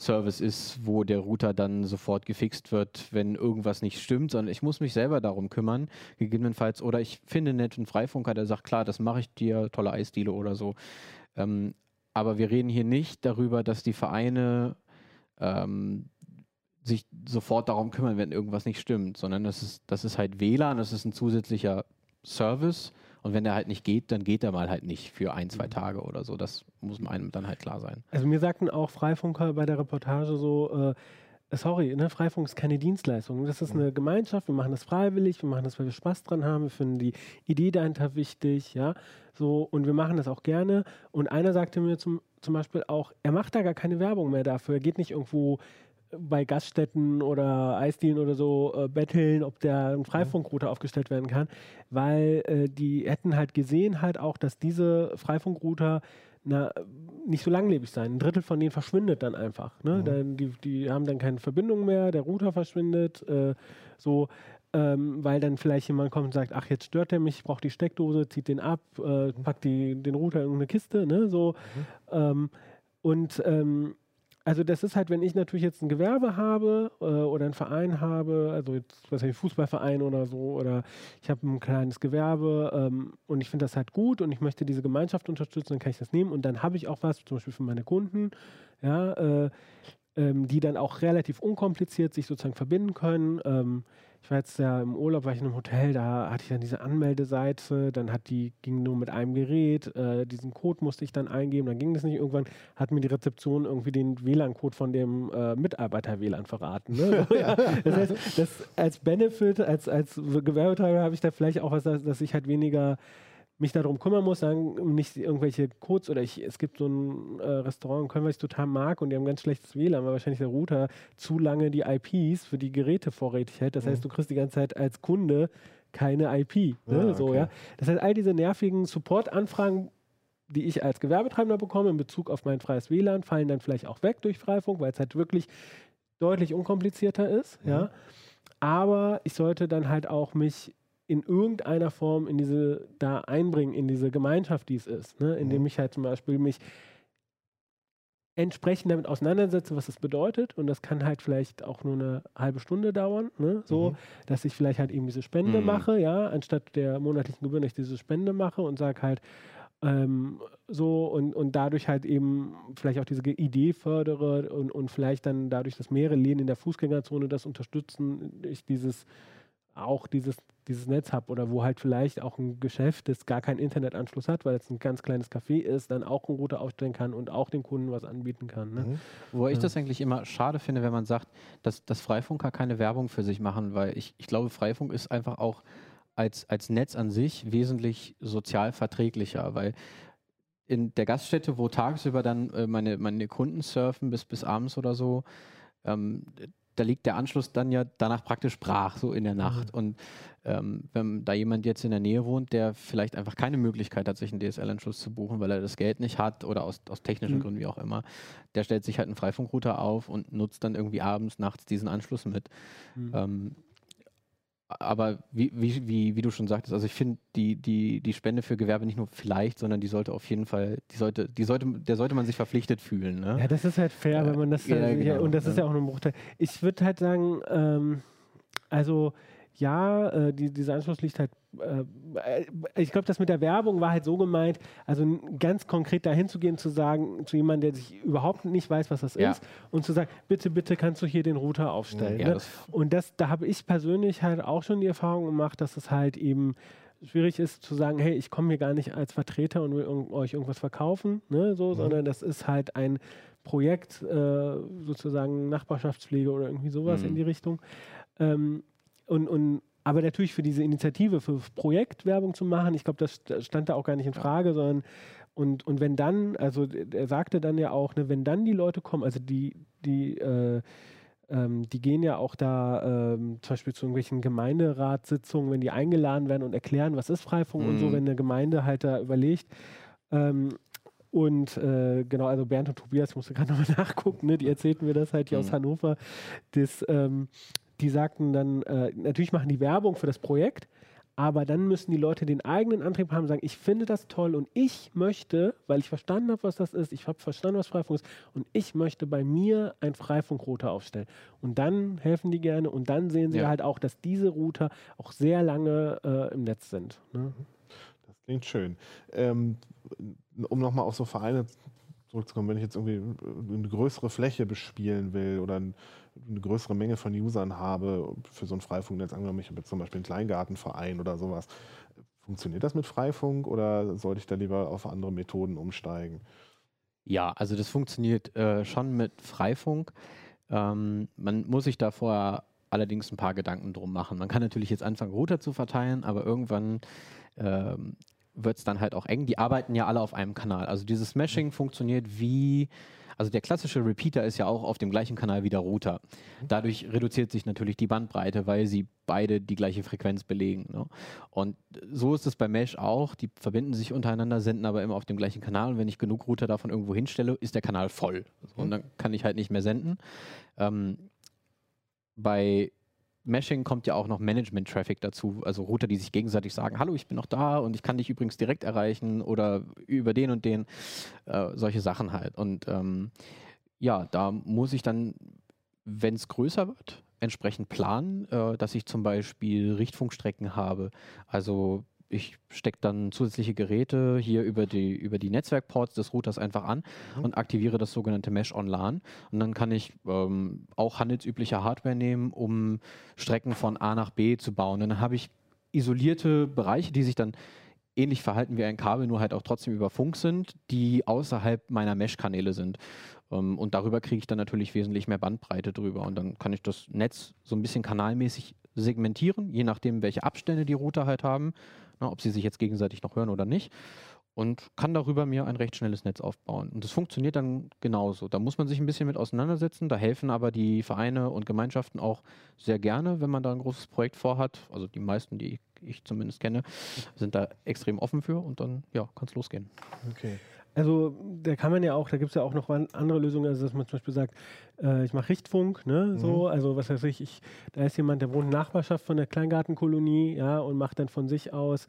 Service ist, wo der Router dann sofort gefixt wird, wenn irgendwas nicht stimmt, sondern ich muss mich selber darum kümmern, gegebenenfalls, oder ich finde einen netten Freifunker, der sagt, klar, das mache ich dir, tolle Eisdiele oder so. Ähm, aber wir reden hier nicht darüber, dass die Vereine ähm, sich sofort darum kümmern, wenn irgendwas nicht stimmt, sondern das ist, das ist halt WLAN, das ist ein zusätzlicher Service und wenn der halt nicht geht, dann geht er mal halt nicht für ein, zwei Tage oder so. Das muss einem dann halt klar sein. Also mir sagten auch Freifunker bei der Reportage so, äh, sorry, ne, Freifunk ist keine Dienstleistung. Das ist eine Gemeinschaft, wir machen das freiwillig, wir machen das, weil wir Spaß dran haben, wir finden die Idee dahinter wichtig, ja. So, und wir machen das auch gerne. Und einer sagte mir zum, zum Beispiel auch, er macht da gar keine Werbung mehr dafür. Er geht nicht irgendwo bei Gaststätten oder Eisdielen oder so äh, betteln, ob der ein Freifunkrouter aufgestellt werden kann, weil äh, die hätten halt gesehen halt auch, dass diese Freifunkrouter na, nicht so langlebig sein. Ein Drittel von denen verschwindet dann einfach. Ne? Mhm. Dann, die, die haben dann keine Verbindung mehr, der Router verschwindet, äh, so, ähm, weil dann vielleicht jemand kommt und sagt, ach, jetzt stört der mich, ich brauche die Steckdose, zieht den ab, äh, packt die, den Router in irgendeine Kiste, ne? So. Ähm, und ähm, also das ist halt, wenn ich natürlich jetzt ein Gewerbe habe äh, oder einen Verein habe, also jetzt was weiß ich, Fußballverein oder so, oder ich habe ein kleines Gewerbe ähm, und ich finde das halt gut und ich möchte diese Gemeinschaft unterstützen, dann kann ich das nehmen und dann habe ich auch was, zum Beispiel für meine Kunden, ja, äh, ähm, die dann auch relativ unkompliziert sich sozusagen verbinden können. Ähm, ich war jetzt ja im Urlaub, war ich in einem Hotel, da hatte ich dann diese Anmeldeseite, dann hat die, ging nur mit einem Gerät, äh, diesen Code musste ich dann eingeben, dann ging das nicht. Irgendwann hat mir die Rezeption irgendwie den WLAN-Code von dem äh, Mitarbeiter-WLAN verraten. Ne? So, ja. Das heißt, das als Benefit, als, als Gewerbetreiber habe ich da vielleicht auch was, dass, dass ich halt weniger mich darum kümmern muss, sagen nicht irgendwelche Codes oder ich, es gibt so ein äh, Restaurant in Köln, was ich total mag und die haben ganz schlechtes WLAN, weil wahrscheinlich der Router zu lange die IPs für die Geräte vorrätig hält. Das heißt, du kriegst die ganze Zeit als Kunde keine IP. Ne? Ah, so, okay. ja. Das heißt, all diese nervigen Support-Anfragen, die ich als Gewerbetreibender bekomme in Bezug auf mein freies WLAN, fallen dann vielleicht auch weg durch Freifunk, weil es halt wirklich deutlich unkomplizierter ist. Ja. Aber ich sollte dann halt auch mich in irgendeiner Form in diese da einbringen, in diese Gemeinschaft, die es ist, ne? indem Mhm. ich halt zum Beispiel mich entsprechend damit auseinandersetze, was das bedeutet. Und das kann halt vielleicht auch nur eine halbe Stunde dauern, ne? so, Mhm. dass ich vielleicht halt eben diese Spende Mhm. mache, ja, anstatt der monatlichen Gebühren, dass ich diese Spende mache und sage halt, ähm, so und, und dadurch halt eben vielleicht auch diese Idee fördere und, und vielleicht dann dadurch, dass mehrere Läden in der Fußgängerzone das unterstützen, ich dieses auch dieses, dieses Netz habe oder wo halt vielleicht auch ein Geschäft, das gar keinen Internetanschluss hat, weil es ein ganz kleines Café ist, dann auch einen Router aufstellen kann und auch den Kunden was anbieten kann. Ne? Mhm. Wo ich Ja. das eigentlich immer schade finde, wenn man sagt, dass, dass Freifunker keine Werbung für sich machen, weil ich, ich glaube, Freifunk ist einfach auch als, als Netz an sich wesentlich sozial verträglicher, weil in der Gaststätte, wo tagsüber dann äh, meine, meine Kunden surfen bis, bis abends oder so, ähm, da liegt der Anschluss dann ja danach praktisch brach, so in der Nacht. Und ähm, wenn da jemand jetzt in der Nähe wohnt, der vielleicht einfach keine Möglichkeit hat, sich einen DSL-Anschluss zu buchen, weil er das Geld nicht hat oder aus, aus technischen Mhm. Gründen wie auch immer, der stellt sich halt einen Freifunkrouter auf und nutzt dann irgendwie abends, nachts diesen Anschluss mit. Mhm. Ähm, aber wie, wie, wie, wie du schon sagtest, also ich finde die, die, die Spende für Gewerbe nicht nur vielleicht, sondern die sollte auf jeden Fall, die sollte, die sollte, der sollte man sich verpflichtet fühlen. Ne? Ja, das ist halt fair, Äh, wenn man das ja, dann, ja, genau, und das ist ja. ja auch nur ein Bruchteil. Ich würde halt sagen, ähm, also ja, äh, die, dieser Anschluss liegt halt, äh, ich glaube, das mit der Werbung war halt so gemeint, also ganz konkret dahin zu gehen, zu sagen, zu jemandem, der sich überhaupt nicht weiß, was das Ja. ist, und zu sagen, bitte, bitte kannst du hier den Router aufstellen. Ja, ne? das- Und das, da habe ich persönlich halt auch schon die Erfahrung gemacht, dass es halt eben schwierig ist zu sagen, hey, ich komme hier gar nicht als Vertreter und will euch irgendwas verkaufen, ne, so, sondern das ist halt ein Projekt, äh, sozusagen Nachbarschaftspflege oder irgendwie sowas Mhm. in die Richtung. Ähm, und, und aber natürlich für diese Initiative, für das Projekt Werbung zu machen, ich glaube, das st- stand da auch gar nicht in Frage, sondern und, und wenn dann, also er sagte dann ja auch, ne, wenn dann die Leute kommen, also die, die äh, ähm, die gehen ja auch da ähm, zum Beispiel zu irgendwelchen Gemeinderatssitzungen, wenn die eingeladen werden und erklären, was ist Freifunk und so, Mhm. wenn eine Gemeinde halt da überlegt. Ähm, und äh, genau, also Bernd und Tobias, ich musste gerade nochmal nachgucken, ne, die erzählten mir das halt hier aus Mhm. Hannover. Das, ähm, die sagten dann, äh, natürlich machen die Werbung für das Projekt, aber dann müssen die Leute den eigenen Antrieb haben, sagen, ich finde das toll und ich möchte, weil ich verstanden habe, was das ist, ich habe verstanden, was Freifunk ist, und ich möchte bei mir ein Freifunkrouter aufstellen. Und dann helfen die gerne und dann sehen sie Ja. halt auch, dass diese Router auch sehr lange äh, im Netz sind. Ne? Das klingt schön. Ähm, um nochmal auf so Vereine zurückzukommen, wenn ich jetzt irgendwie eine größere Fläche bespielen will oder ein, eine größere Menge von Usern habe für so ein Freifunknetz, angenommen, ich habe zum Beispiel einen Kleingartenverein oder sowas, funktioniert das mit Freifunk oder sollte ich da lieber auf andere Methoden umsteigen? Ja, also das funktioniert äh, schon mit Freifunk. Ähm, man muss sich da vorher allerdings ein paar Gedanken drum machen. Man kann natürlich jetzt anfangen, Router zu verteilen, aber irgendwann ähm, wird es dann halt auch eng. Die arbeiten ja alle auf einem Kanal. Also dieses Meshing funktioniert wie, also der klassische Repeater ist ja auch auf dem gleichen Kanal wie der Router. Dadurch reduziert sich natürlich die Bandbreite, weil sie beide die gleiche Frequenz belegen. Ne? Und so ist es bei Mesh auch. Die verbinden sich untereinander, senden aber immer auf dem gleichen Kanal. Und wenn ich genug Router davon irgendwo hinstelle, ist der Kanal voll. Und dann kann ich halt nicht mehr senden. Ähm, bei Meshing kommt ja auch noch Management-Traffic dazu, also Router, die sich gegenseitig sagen, hallo, ich bin noch da und ich kann dich übrigens direkt erreichen oder über den und den, äh, solche Sachen halt. Und ähm, ja, da muss ich dann, wenn es größer wird, entsprechend planen, äh, dass ich zum Beispiel Richtfunkstrecken habe. Also ich stecke dann zusätzliche Geräte hier über die, über die Netzwerkports des Routers einfach an Mhm. und aktiviere das sogenannte Mesh on LAN. Und dann kann ich ähm, auch handelsübliche Hardware nehmen, um Strecken von A nach B zu bauen. Und dann habe ich isolierte Bereiche, die sich dann ähnlich verhalten wie ein Kabel, nur halt auch trotzdem über Funk sind, die außerhalb meiner Mesh-Kanäle sind. Ähm, und darüber kriege ich dann natürlich wesentlich mehr Bandbreite drüber. Und dann kann ich das Netz so ein bisschen kanalmäßig segmentieren, je nachdem, welche Abstände die Router halt haben, na, ob sie sich jetzt gegenseitig noch hören oder nicht. Und kann darüber mir ein recht schnelles Netz aufbauen. Und das funktioniert dann genauso. Da muss man sich ein bisschen mit auseinandersetzen. Da helfen aber die Vereine und Gemeinschaften auch sehr gerne, wenn man da ein großes Projekt vorhat. Also die meisten, die ich zumindest kenne, sind da extrem offen für und dann ja, kann es losgehen. Okay. Also da kann man ja auch, da gibt es ja auch noch andere Lösungen, also dass man zum Beispiel sagt, äh, ich mache Richtfunk, ne, so, also was weiß ich, ich, da ist jemand, der wohnt in Nachbarschaft von der Kleingartenkolonie, ja, und macht dann von sich aus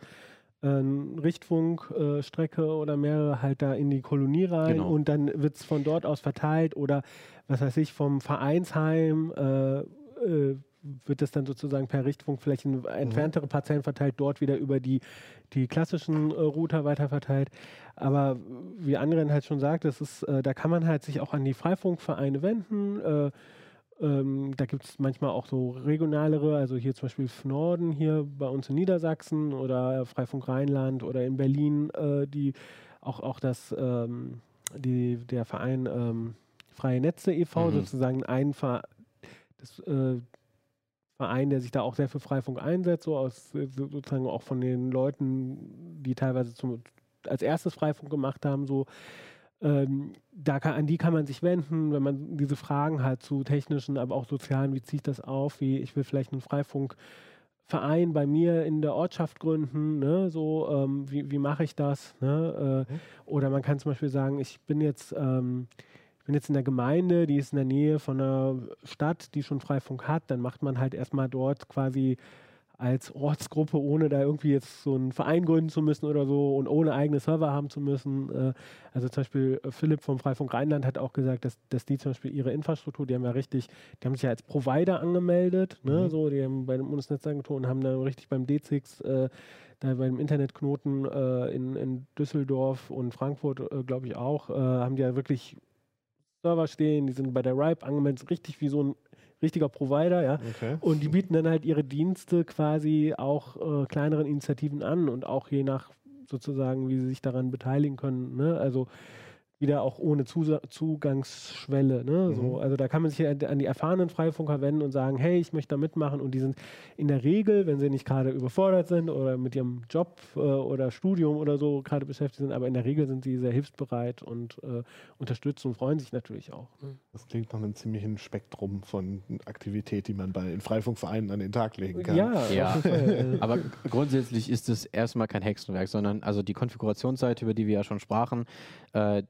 Richtfunkstrecke äh, Strecke oder mehrere halt da in die Kolonie rein Genau. und dann wird es von dort aus verteilt oder was weiß ich, vom Vereinsheim äh, äh, wird das dann sozusagen per Richtfunk vielleicht in entferntere Parzellen verteilt, dort wieder über die, die klassischen äh, Router weiterverteilt. Aber wie Andren halt schon sagt, das ist, äh, da kann man halt sich auch an die Freifunkvereine wenden. Äh, ähm, da gibt es manchmal auch so regionalere, also hier zum Beispiel Norden hier bei uns in Niedersachsen oder Freifunk Rheinland oder in Berlin, äh, die auch, auch das, ähm, die, der Verein ähm, Freie Netze e.V., Mhm. sozusagen ein Ver das, äh, Verein, der sich da auch sehr für Freifunk einsetzt, so aus äh, so- sozusagen auch von den Leuten, die teilweise zum, als erstes Freifunk gemacht haben, so ähm, da kann, an die kann man sich wenden, wenn man diese Fragen hat zu technischen, aber auch sozialen, wie ziehe ich das auf, wie ich will vielleicht einen Freifunkverein bei mir in der Ortschaft gründen, ne? so ähm, wie, wie mache ich das? Ne? Äh, Oder man kann zum Beispiel sagen, ich bin jetzt ähm, ich bin jetzt in der Gemeinde, die ist in der Nähe von einer Stadt, die schon Freifunk hat, dann macht man halt erstmal dort quasi als Ortsgruppe, ohne da irgendwie jetzt so einen Verein gründen zu müssen oder so und ohne eigene Server haben zu müssen. Äh, also zum Beispiel Philipp vom Freifunk Rheinland hat auch gesagt, dass, dass die zum Beispiel ihre Infrastruktur, die haben ja richtig, die haben sich ja als Provider angemeldet, ne, Mhm. so, die haben bei dem Bundesnetzagentur und haben dann richtig beim D6 äh, da beim Internetknoten äh, in, in Düsseldorf und Frankfurt, äh, glaube ich auch, äh, haben die ja wirklich Server stehen, die sind bei der RIPE angemeldet, richtig wie so ein richtiger Provider, ja. Okay. Und die bieten dann halt ihre Dienste quasi auch äh, kleineren Initiativen an und auch je nach sozusagen, wie sie sich daran beteiligen können. Ne? Also wieder auch ohne Zugangsschwelle. Ne? So, Mhm. also da kann man sich an die erfahrenen Freifunker wenden und sagen, hey, ich möchte da mitmachen. Und die sind in der Regel, wenn sie nicht gerade überfordert sind oder mit ihrem Job äh, oder Studium oder so gerade beschäftigt sind, aber in der Regel sind sie sehr hilfsbereit und äh, unterstützen und freuen sich natürlich auch. Ne? Das klingt nach einem ziemlichen Spektrum von Aktivität, die man bei in Freifunkvereinen an den Tag legen kann. Ja, Ja. Aber grundsätzlich ist es erstmal kein Hexenwerk, sondern also die Konfigurationsseite, über die wir ja schon sprachen, äh,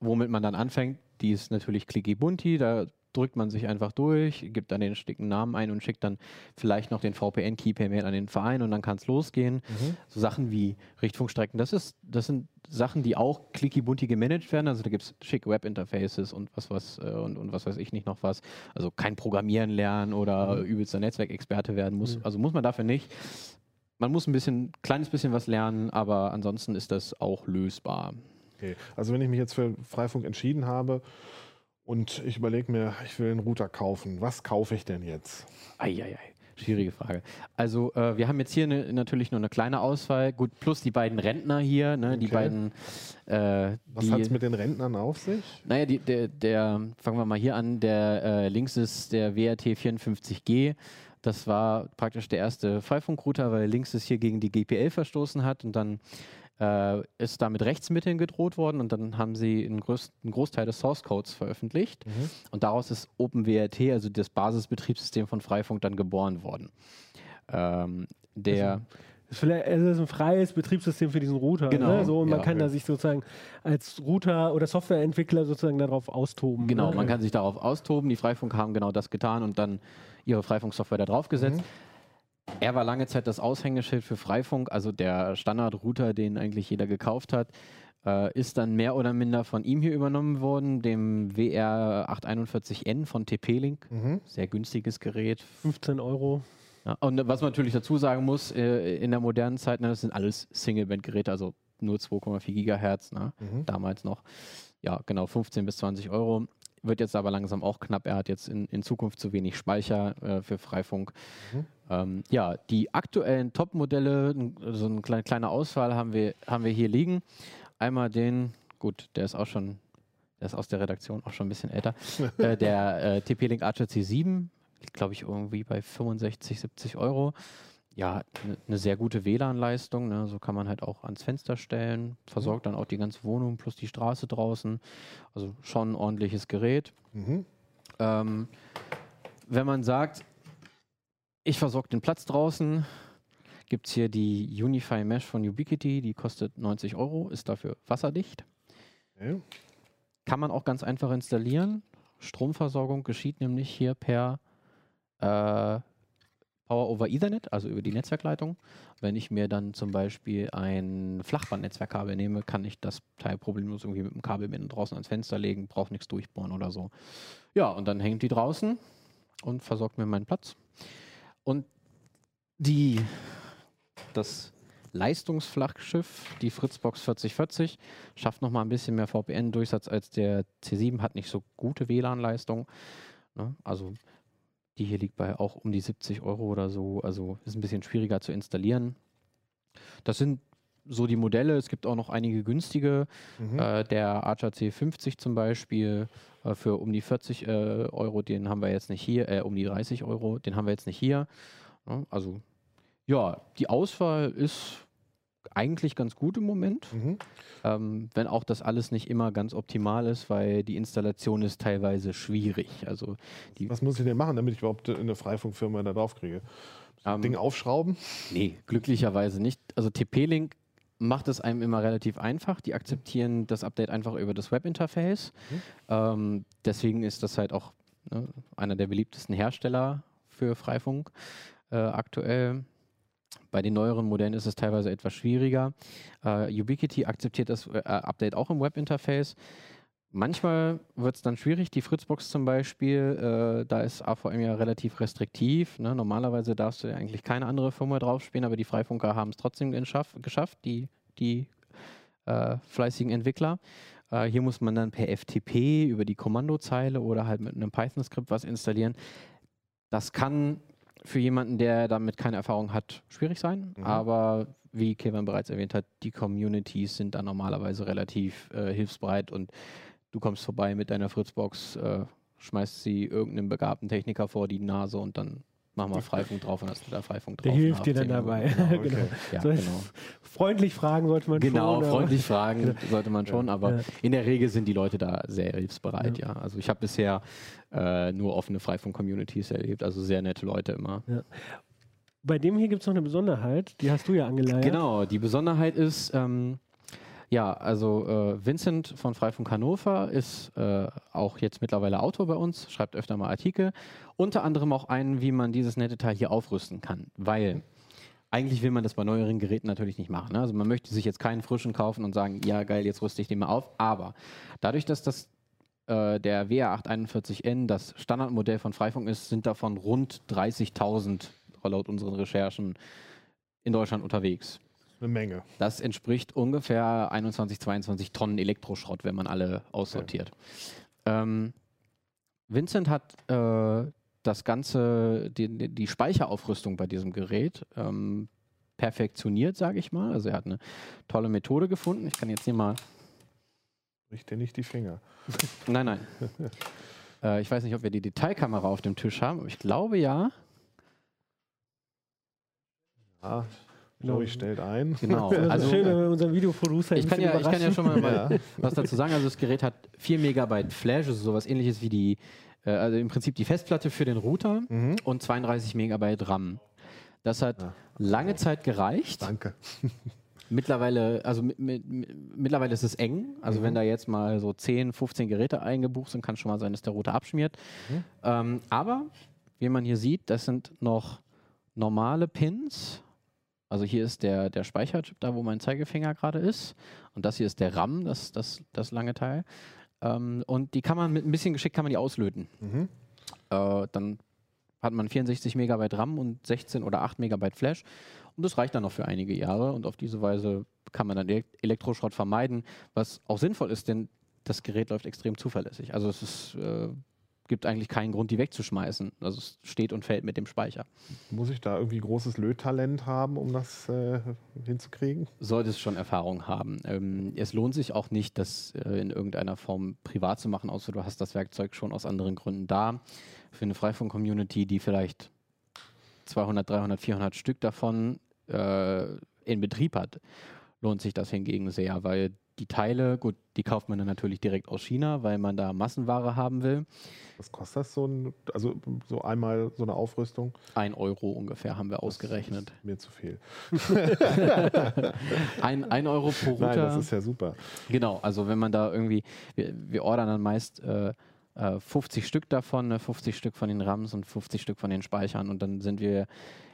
womit man dann anfängt, die ist natürlich clicky bunti, da drückt man sich einfach durch, gibt dann den schicken Namen ein und schickt dann vielleicht noch den VPN-Key per Mail an den Verein und dann kann es losgehen. Mhm. So Sachen wie Richtfunkstrecken, das ist, das sind Sachen, die auch clicky bunti gemanagt werden. Also da gibt es schicke Webinterfaces und was was äh, und, und was weiß ich nicht noch was. Also kein Programmieren lernen oder Mhm. übelster Netzwerkexperte werden muss. Mhm. Also muss man dafür nicht. Man muss ein bisschen, kleines bisschen was lernen, aber ansonsten ist das auch lösbar. Okay. Also wenn ich mich jetzt für Freifunk entschieden habe Und ich überlege mir, ich will einen Router kaufen. Was kaufe ich denn jetzt? Eieiei. Schwierige Frage. Also äh, wir haben jetzt hier ne, natürlich nur eine kleine Auswahl, gut, plus die beiden Rentner hier, ne, die Okay. beiden. Äh, Was hat es mit den Rentnern auf sich? Naja, die, der, der, fangen wir mal hier an, der äh, links ist der WRT 54G. Das war praktisch der erste Freifunkrouter, weil links es hier gegen die GPL verstoßen hat und dann äh, ist da mit Rechtsmitteln gedroht worden und dann haben sie einen, größ einen Großteil des Source Codes veröffentlicht und daraus ist OpenWRT, also das Basisbetriebssystem von Freifunk, dann geboren worden. Ähm, der, ist, vielleicht, es ist ein freies Betriebssystem für diesen Router. Genau, Ne? So, und man ja. kann da sich sozusagen als Router oder Softwareentwickler sozusagen darauf austoben. Genau, ne? man kann sich darauf austoben. Die Freifunk haben genau das getan und dann ihre Freifunksoftware da draufgesetzt. Er war lange Zeit das Aushängeschild für Freifunk, also der Standardrouter, den eigentlich jeder gekauft hat, äh, ist dann mehr oder minder von ihm hier übernommen worden, dem WR841N von TP-Link. Mhm. Sehr günstiges Gerät. 15 Euro. Ja, und was man natürlich dazu sagen muss, äh, in der modernen Zeit, ne, das sind alles Single-Band-Geräte, also nur 2,4 Gigahertz, ne, Mhm. damals noch. Ja, genau, 15 bis 20 Euro. Wird jetzt aber langsam auch knapp. Er hat jetzt in, in Zukunft zu wenig Speicher äh, für Freifunk. Mhm. Ähm, ja, die aktuellen Top-Modelle, so eine kleine, kleine Auswahl haben wir, haben wir hier liegen. Einmal den, gut, der ist auch schon, der ist aus der Redaktion auch schon ein bisschen älter, äh, der äh, TP-Link Archer C7, liegt glaube ich irgendwie bei 65, 70 Euro. Ja, eine ne sehr gute WLAN-Leistung, ne? so kann man halt auch ans Fenster stellen, versorgt dann auch die ganze Wohnung plus die Straße draußen. Also schon ein ordentliches Gerät. Mhm. Ähm, wenn man sagt, ich versorge den Platz draußen, gibt es hier die Unify Mesh von Ubiquiti, die kostet 90 Euro, ist dafür wasserdicht. Okay. Kann man auch ganz einfach installieren. Stromversorgung geschieht nämlich hier per äh, Power over Ethernet, also über die Netzwerkleitung. Wenn ich mir dann zum Beispiel ein Flachbandnetzwerkkabel nehme, kann ich das Teil problemlos irgendwie mit dem Kabelbinden draußen ans Fenster legen, brauche nichts durchbohren oder so. Ja, und dann hängt die draußen und versorgt mir meinen Platz. Und die, das Leistungsflaggschiff, die Fritzbox 4040, schafft noch mal ein bisschen mehr VPN-Durchsatz als der C7, hat nicht so gute WLAN-Leistung. Ne? Also die hier liegt bei auch um die 70 Euro oder so. Also ist ein bisschen schwieriger zu installieren. Das sind so die Modelle. Es gibt auch noch einige günstige. Mhm. Äh, der Archer C50 zum Beispiel äh, für um die 40 äh, Euro, den haben wir jetzt nicht hier, äh, um die 30 Euro, den haben wir jetzt nicht hier. Ja, also ja, die Auswahl ist eigentlich ganz gut im Moment, Mhm. ähm, wenn auch das alles nicht immer ganz optimal ist, weil die Installation ist teilweise schwierig. Also Was muss ich denn machen, damit ich überhaupt eine Freifunkfirma da drauf kriege? Ähm, Ding aufschrauben? Nee, glücklicherweise nicht. Also TP-Link macht es einem immer relativ einfach. Die akzeptieren das Update einfach über das Webinterface. Mhm. Ähm, deswegen ist das halt auch ne, einer der beliebtesten Hersteller für Freifunk äh, aktuell. Bei den neueren Modellen ist es teilweise etwas schwieriger. Äh, Ubiquiti akzeptiert das äh, Update auch im Webinterface. Manchmal wird es dann schwierig. Die Fritzbox zum Beispiel, äh, da ist AVM ja relativ restriktiv. Ne? Normalerweise darfst du ja eigentlich keine andere Firma draufspielen, aber die Freifunker haben es trotzdem geschafft, die, die äh, fleißigen Entwickler. Äh, hier muss man dann per FTP über die Kommandozeile oder halt mit einem Python-Skript was installieren. Das kann für jemanden, der damit keine Erfahrung hat, schwierig sein. Mhm. Aber wie Kevin bereits erwähnt hat, die Communities sind da normalerweise relativ äh, hilfsbereit und du kommst vorbei mit deiner Fritzbox, äh, schmeißt sie irgendeinem begabten Techniker vor die Nase und dann machen wir Freifunk drauf und hast du da Freifunk drauf. Der hilft dir dann 10 dabei. Minuten. Okay. genau. Ja, So genau. Freundlich fragen sollte man Genau, schon. aber- freundlich fragen Genau. sollte man schon, aber Ja. in der Regel sind die Leute da sehr hilfsbereit, Ja. ja. Also ich habe bisher äh, nur offene Freifunk-Communities erlebt, also sehr nette Leute immer. Bei dem hier gibt es noch eine Besonderheit, die hast du ja angeleiert. Genau, die Besonderheit ist, ähm, ja, also äh, Vincent von Freifunk Hannover ist äh, auch jetzt mittlerweile Autor bei uns, schreibt öfter mal Artikel, unter anderem auch einen, wie man dieses nette Teil hier aufrüsten kann, weil eigentlich will man das bei neueren Geräten natürlich nicht machen. Ne? Also man möchte sich jetzt keinen frischen kaufen und sagen, ja geil, jetzt rüste ich den mal auf, aber dadurch, dass das äh, der WR841N das Standardmodell von Freifunk ist, sind davon rund 30.000 laut unseren Recherchen in Deutschland unterwegs. Eine Menge. Das entspricht ungefähr 21, 22 Tonnen Elektroschrott, wenn man alle aussortiert. Ähm, Vincent hat äh, das ganze, die, die- Speicheraufrüstung bei diesem Gerät ähm, perfektioniert, sage ich mal. Also er hat eine tolle Methode gefunden. Ich kann jetzt hier mal Riecht dir nicht die Finger. Nein, nein. äh, ich weiß nicht, ob wir die Detailkamera auf dem Tisch haben, aber ich glaube ja. Ja, Genau. Joey stellt ein. Genau. Das ist Also, schön, wenn wir unseren Videoproducer ich, kann ja, ich kann ja schon mal, mal Ja. was dazu sagen. Also das Gerät hat 4 Megabyte Flash, also sowas ähnliches wie die, äh, also im Prinzip die Festplatte für den Router Mhm. und 32 Megabyte RAM. Das hat Ja. lange Zeit gereicht. Danke. Mittlerweile, also mit, mit, mit, mittlerweile ist es eng. Also Mhm. wenn da jetzt mal so 10, 15 Geräte eingebucht sind, kann schon mal sein, dass der Router abschmiert. Mhm. Ähm, aber wie man hier sieht, das sind noch normale Pins. Also hier ist der, der Speicherchip, da wo mein Zeigefinger gerade ist. Und das hier ist der RAM, das, das, das lange Teil. Ähm, und die kann man mit ein bisschen Geschick kann man die auslöten. Mhm. Äh, dann hat man 64 Megabyte RAM und 16 oder 8 Megabyte Flash. Und das reicht dann noch für einige Jahre. Und auf diese Weise kann man dann Elek- Elektroschrott vermeiden, was auch sinnvoll ist, denn das Gerät läuft extrem zuverlässig. Also es ist, äh, gibt eigentlich keinen Grund, die wegzuschmeißen. Also es steht und fällt mit dem Speicher. Muss ich da irgendwie großes Löttalent haben, um das äh, hinzukriegen? Sollte es schon Erfahrung haben. Ähm, es lohnt sich auch nicht, das äh, in irgendeiner Form privat zu machen, außer du hast das Werkzeug schon aus anderen Gründen da. Für eine Freifunk-Community, die vielleicht 200, 300, 400 Stück davon äh, in Betrieb hat, lohnt sich das hingegen sehr, weil die Teile, gut, die kauft man dann natürlich direkt aus China, weil man da Massenware haben will. Was kostet das so ein, also so einmal so eine Aufrüstung? Ein Euro ungefähr haben wir ausgerechnet. Mir zu viel. Ein, ein Euro pro Router. Nein, das ist ja super. Genau, also wenn man da irgendwie, wir, wir ordern dann meist äh, äh, 50 Stück davon, ne, 50 Stück von den RAMs und 50 Stück von den Speichern und dann sind wir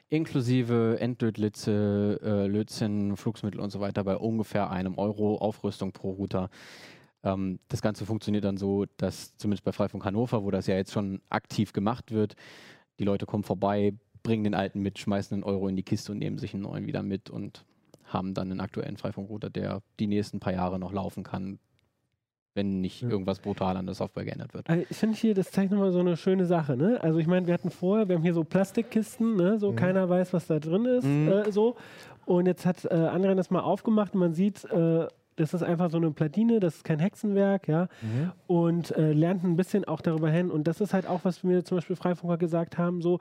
inklusive Endlötlitze, äh, Lötzinn, Flugsmittel und so weiter bei ungefähr einem Euro Aufrüstung pro Router. Ähm, das Ganze funktioniert dann so, dass zumindest bei Freifunk Hannover, wo das ja jetzt schon aktiv gemacht wird, die Leute kommen vorbei, bringen den alten mit, schmeißen einen Euro in die Kiste und nehmen sich einen neuen wieder mit und haben dann einen aktuellen Freifunkrouter, der die nächsten paar Jahre noch laufen kann, wenn nicht Ja. irgendwas brutal an der Software geändert wird. Also ich finde hier, das zeigt nochmal so eine schöne Sache. Ne? Also ich meine, wir hatten vorher, wir haben hier so Plastikkisten, ne? so Mhm. keiner weiß, was da drin ist. Mhm. Äh, so. Und jetzt hat äh, André das mal aufgemacht und man sieht, äh, das ist einfach so eine Platine, das ist kein Hexenwerk, ja. Und äh, lernt ein bisschen auch darüber hin. Und das ist halt auch, was mir zum Beispiel Freifunker gesagt haben, so,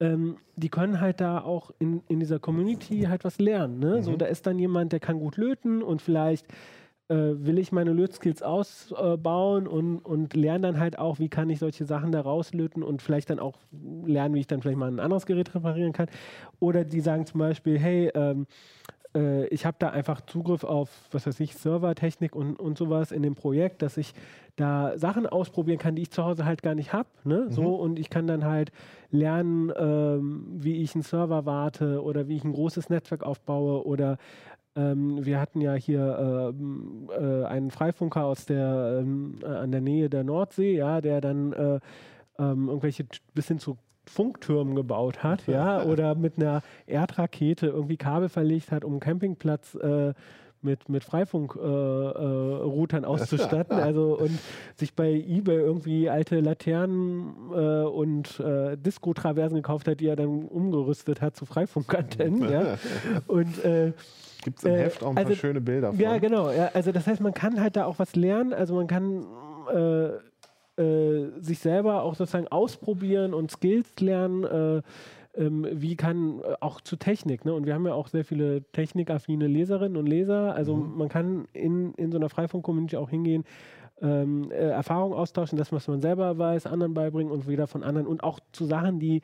ähm, die können halt da auch in, in dieser Community halt was lernen. Ne? So, Mhm. da ist dann jemand, der kann gut löten und vielleicht will ich meine Lötskills ausbauen und, und lerne dann halt auch, wie kann ich solche Sachen da rauslöten und vielleicht dann auch lernen, wie ich dann vielleicht mal ein anderes Gerät reparieren kann. Oder die sagen zum Beispiel, hey, ähm, äh, ich habe da einfach Zugriff auf, was weiß ich, Servertechnik und, und sowas in dem Projekt, dass ich da Sachen ausprobieren kann, die ich zu Hause halt gar nicht habe. Ne? So, und ich kann dann halt lernen, ähm, wie ich einen Server warte oder wie ich ein großes Netzwerk aufbaue oder ähm, wir hatten ja hier ähm, äh, einen Freifunker aus der ähm, äh, an der Nähe der Nordsee, ja, der dann äh, ähm, irgendwelche bis hin zu Funktürmen gebaut hat, ja, oder mit einer Erdrakete irgendwie Kabel verlegt hat, um einen Campingplatz äh, mit, mit Freifunkroutern äh, Routern auszustatten. also und sich bei eBay irgendwie alte Laternen äh, und äh, Disco-Traversen gekauft hat, die er dann umgerüstet hat zu Freifunkantennen. ja. Und äh, Gibt es im Äh, Heft auch ein paar also- schöne Bilder von? ja, genau. Ja, also das heißt, man kann halt da auch was lernen. Also man kann äh, äh, sich selber auch sozusagen ausprobieren und Skills lernen. Äh, ähm, wie kann äh, auch zu Technik, ne? Und wir haben ja auch sehr viele technikaffine Leserinnen und Leser. Also Mhm. man kann in, in so einer Freifunk-Community auch hingehen, ähm, äh, Erfahrungen austauschen, das, was man selber weiß, anderen beibringen und wieder von anderen und auch zu Sachen, die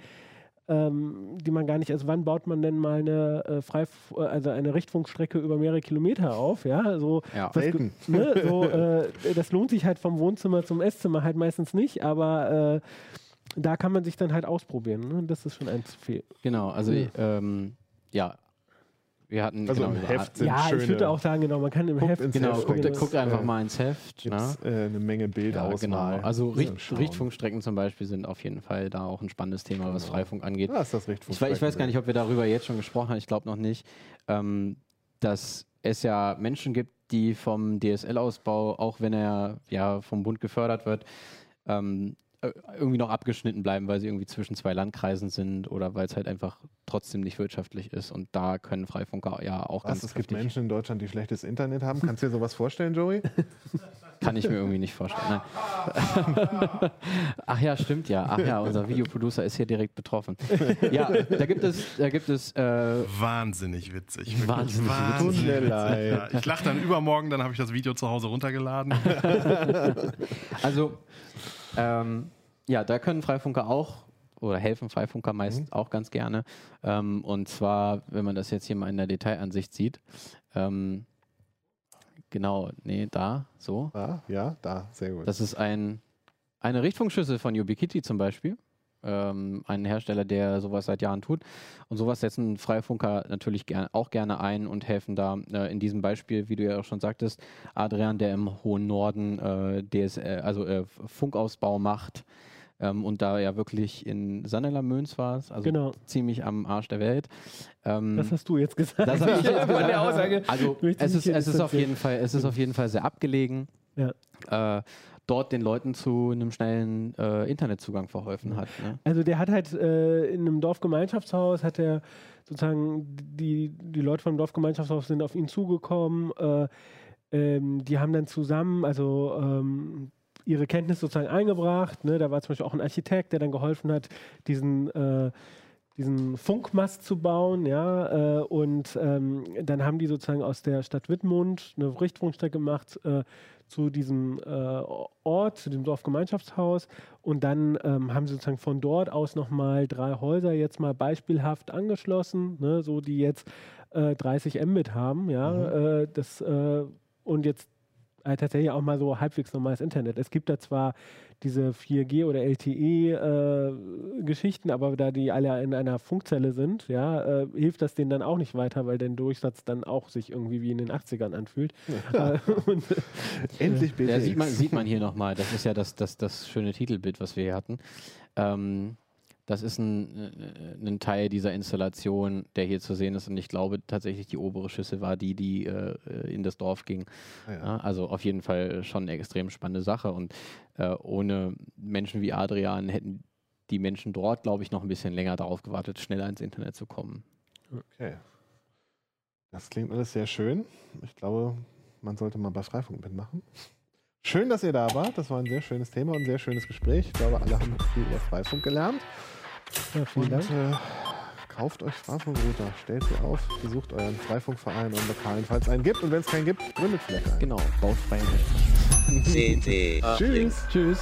ähm, die man gar nicht, also wann baut man denn mal eine äh, Freif äh, also eine Richtfunkstrecke über mehrere Kilometer auf, ja, so, Ja. ge- ne, so äh, das lohnt sich halt vom Wohnzimmer zum Esszimmer halt meistens nicht, aber äh, da kann man sich dann halt ausprobieren, ne? das ist schon ein Fehl. Genau, also Ja. ähm, ja, wir hatten Also genau, im Heft sind Ja, schöne, ich würde auch sagen, genau, man kann im Heft ins Genau, Heft, guckt, guckt einfach äh, mal ins Heft. ne? äh, eine Menge Ja, Bildauswahl. genau. Also Zum Richt. Richtfunkstrecken zum Beispiel sind auf jeden Fall da auch ein spannendes Thema, was Genau. Freifunk angeht. Ah, ist das Richtfunk Ich, ich weiß gar nicht, ob wir darüber jetzt schon gesprochen haben, ich glaube noch nicht, ähm, dass es ja Menschen gibt, die vom DSL-Ausbau, auch wenn er ja vom Bund gefördert wird, ähm, äh, irgendwie noch abgeschnitten bleiben, weil sie irgendwie zwischen zwei Landkreisen sind oder weil es halt einfach trotzdem nicht wirtschaftlich ist. Und da können Freifunker ja auch Was, ganz es gibt Menschen in Deutschland, die schlechtes Internet haben. Kannst du dir sowas vorstellen, Joey? Kann ich mir irgendwie nicht vorstellen. Nein. Ach ja, stimmt ja. Ach ja, unser Videoproducer ist hier direkt betroffen. Ja, da gibt es, da gibt es äh, Wahnsinnig witzig. wirklich Wahnsinnig witzig. Ja, ich lache dann übermorgen, dann habe ich das Video zu Hause runtergeladen. Also, ähm, ja, da können Freifunker auch oder helfen Freifunker meist Mhm. auch ganz gerne. Ähm, und zwar, wenn man das jetzt hier mal in der Detailansicht sieht, ähm, genau, nee, da, so. Ah, ja, da, sehr gut. Das ist ein, eine Richtfunkschüssel von Ubiquiti zum Beispiel. Ähm, ein Hersteller, der sowas seit Jahren tut. Und sowas setzen Freifunker natürlich ger auch gerne ein und helfen da. Äh, in diesem Beispiel, wie du ja auch schon sagtest, Adrian, der im hohen Norden äh, DSL, also äh, Funkausbau macht ähm, und da ja wirklich in Sanela Möns war es, also Genau. ziemlich am Arsch der Welt. Ähm, Das hast du jetzt gesagt. das hab ich jetzt Von der gesagt. Aussage. Also es ist, es ist auf jeden Fall, es ist auf jeden Fall sehr abgelegen. Ja. Äh, dort den Leuten zu einem schnellen äh, Internetzugang verholfen hat. Ne? Also der hat halt äh, in einem Dorfgemeinschaftshaus hat er sozusagen die, die Leute vom Dorfgemeinschaftshaus sind auf ihn zugekommen. Äh, ähm, die haben dann zusammen, also ähm, ihre Kenntnis sozusagen eingebracht. Ne? Da war zum Beispiel auch ein Architekt, der dann geholfen hat, diesen äh, diesen Funkmast zu bauen, ja, äh, und ähm, dann haben die sozusagen aus der Stadt Wittmund eine Richtfunkstrecke gemacht äh, zu diesem äh, Ort, zu dem Dorfgemeinschaftshaus und dann ähm, haben sie sozusagen von dort aus nochmal drei Häuser jetzt mal beispielhaft angeschlossen, ne, so die jetzt äh, 30 Mbit haben, ja, äh, das äh, und jetzt äh, tatsächlich auch mal so halbwegs normales Internet. Es gibt da zwar diese 4G oder LTE-Geschichten, aber da die alle in einer Funkzelle sind, ja, äh, hilft das denen dann auch nicht weiter, weil der Durchsatz dann auch sich irgendwie wie in den 80ern anfühlt. Äh, und, Endlich BTX. Der sieht man, sieht man hier nochmal, das ist ja das, das, das schöne Titelbild, was wir hier hatten. Ähm, das ist ein, äh, ein Teil dieser Installation, der hier zu sehen ist. Und ich glaube tatsächlich, die obere Schüssel war die, die äh, in das Dorf ging. Ah, ja. Ja, also auf jeden Fall schon eine extrem spannende Sache. Und äh, ohne Menschen wie Adrian hätten die Menschen dort, glaube ich, noch ein bisschen länger darauf gewartet, schneller ins Internet zu kommen. Okay. Das klingt alles sehr schön. Ich glaube, man sollte mal bei Freifunk mitmachen. Schön, dass ihr da wart. Das war ein sehr schönes Thema und ein sehr schönes Gespräch. Ich glaube, alle haben viel über Freifunk gelernt. Ja, vielen Und Dank. äh, kauft euch Freifunkrouter, stellt sie auf, besucht euren Freifunkverein und Lokalen, falls es einen gibt. Und wenn es keinen gibt, gründet vielleicht einen. Genau, baut frei. CT Uplink. Tschüss. Tschüss.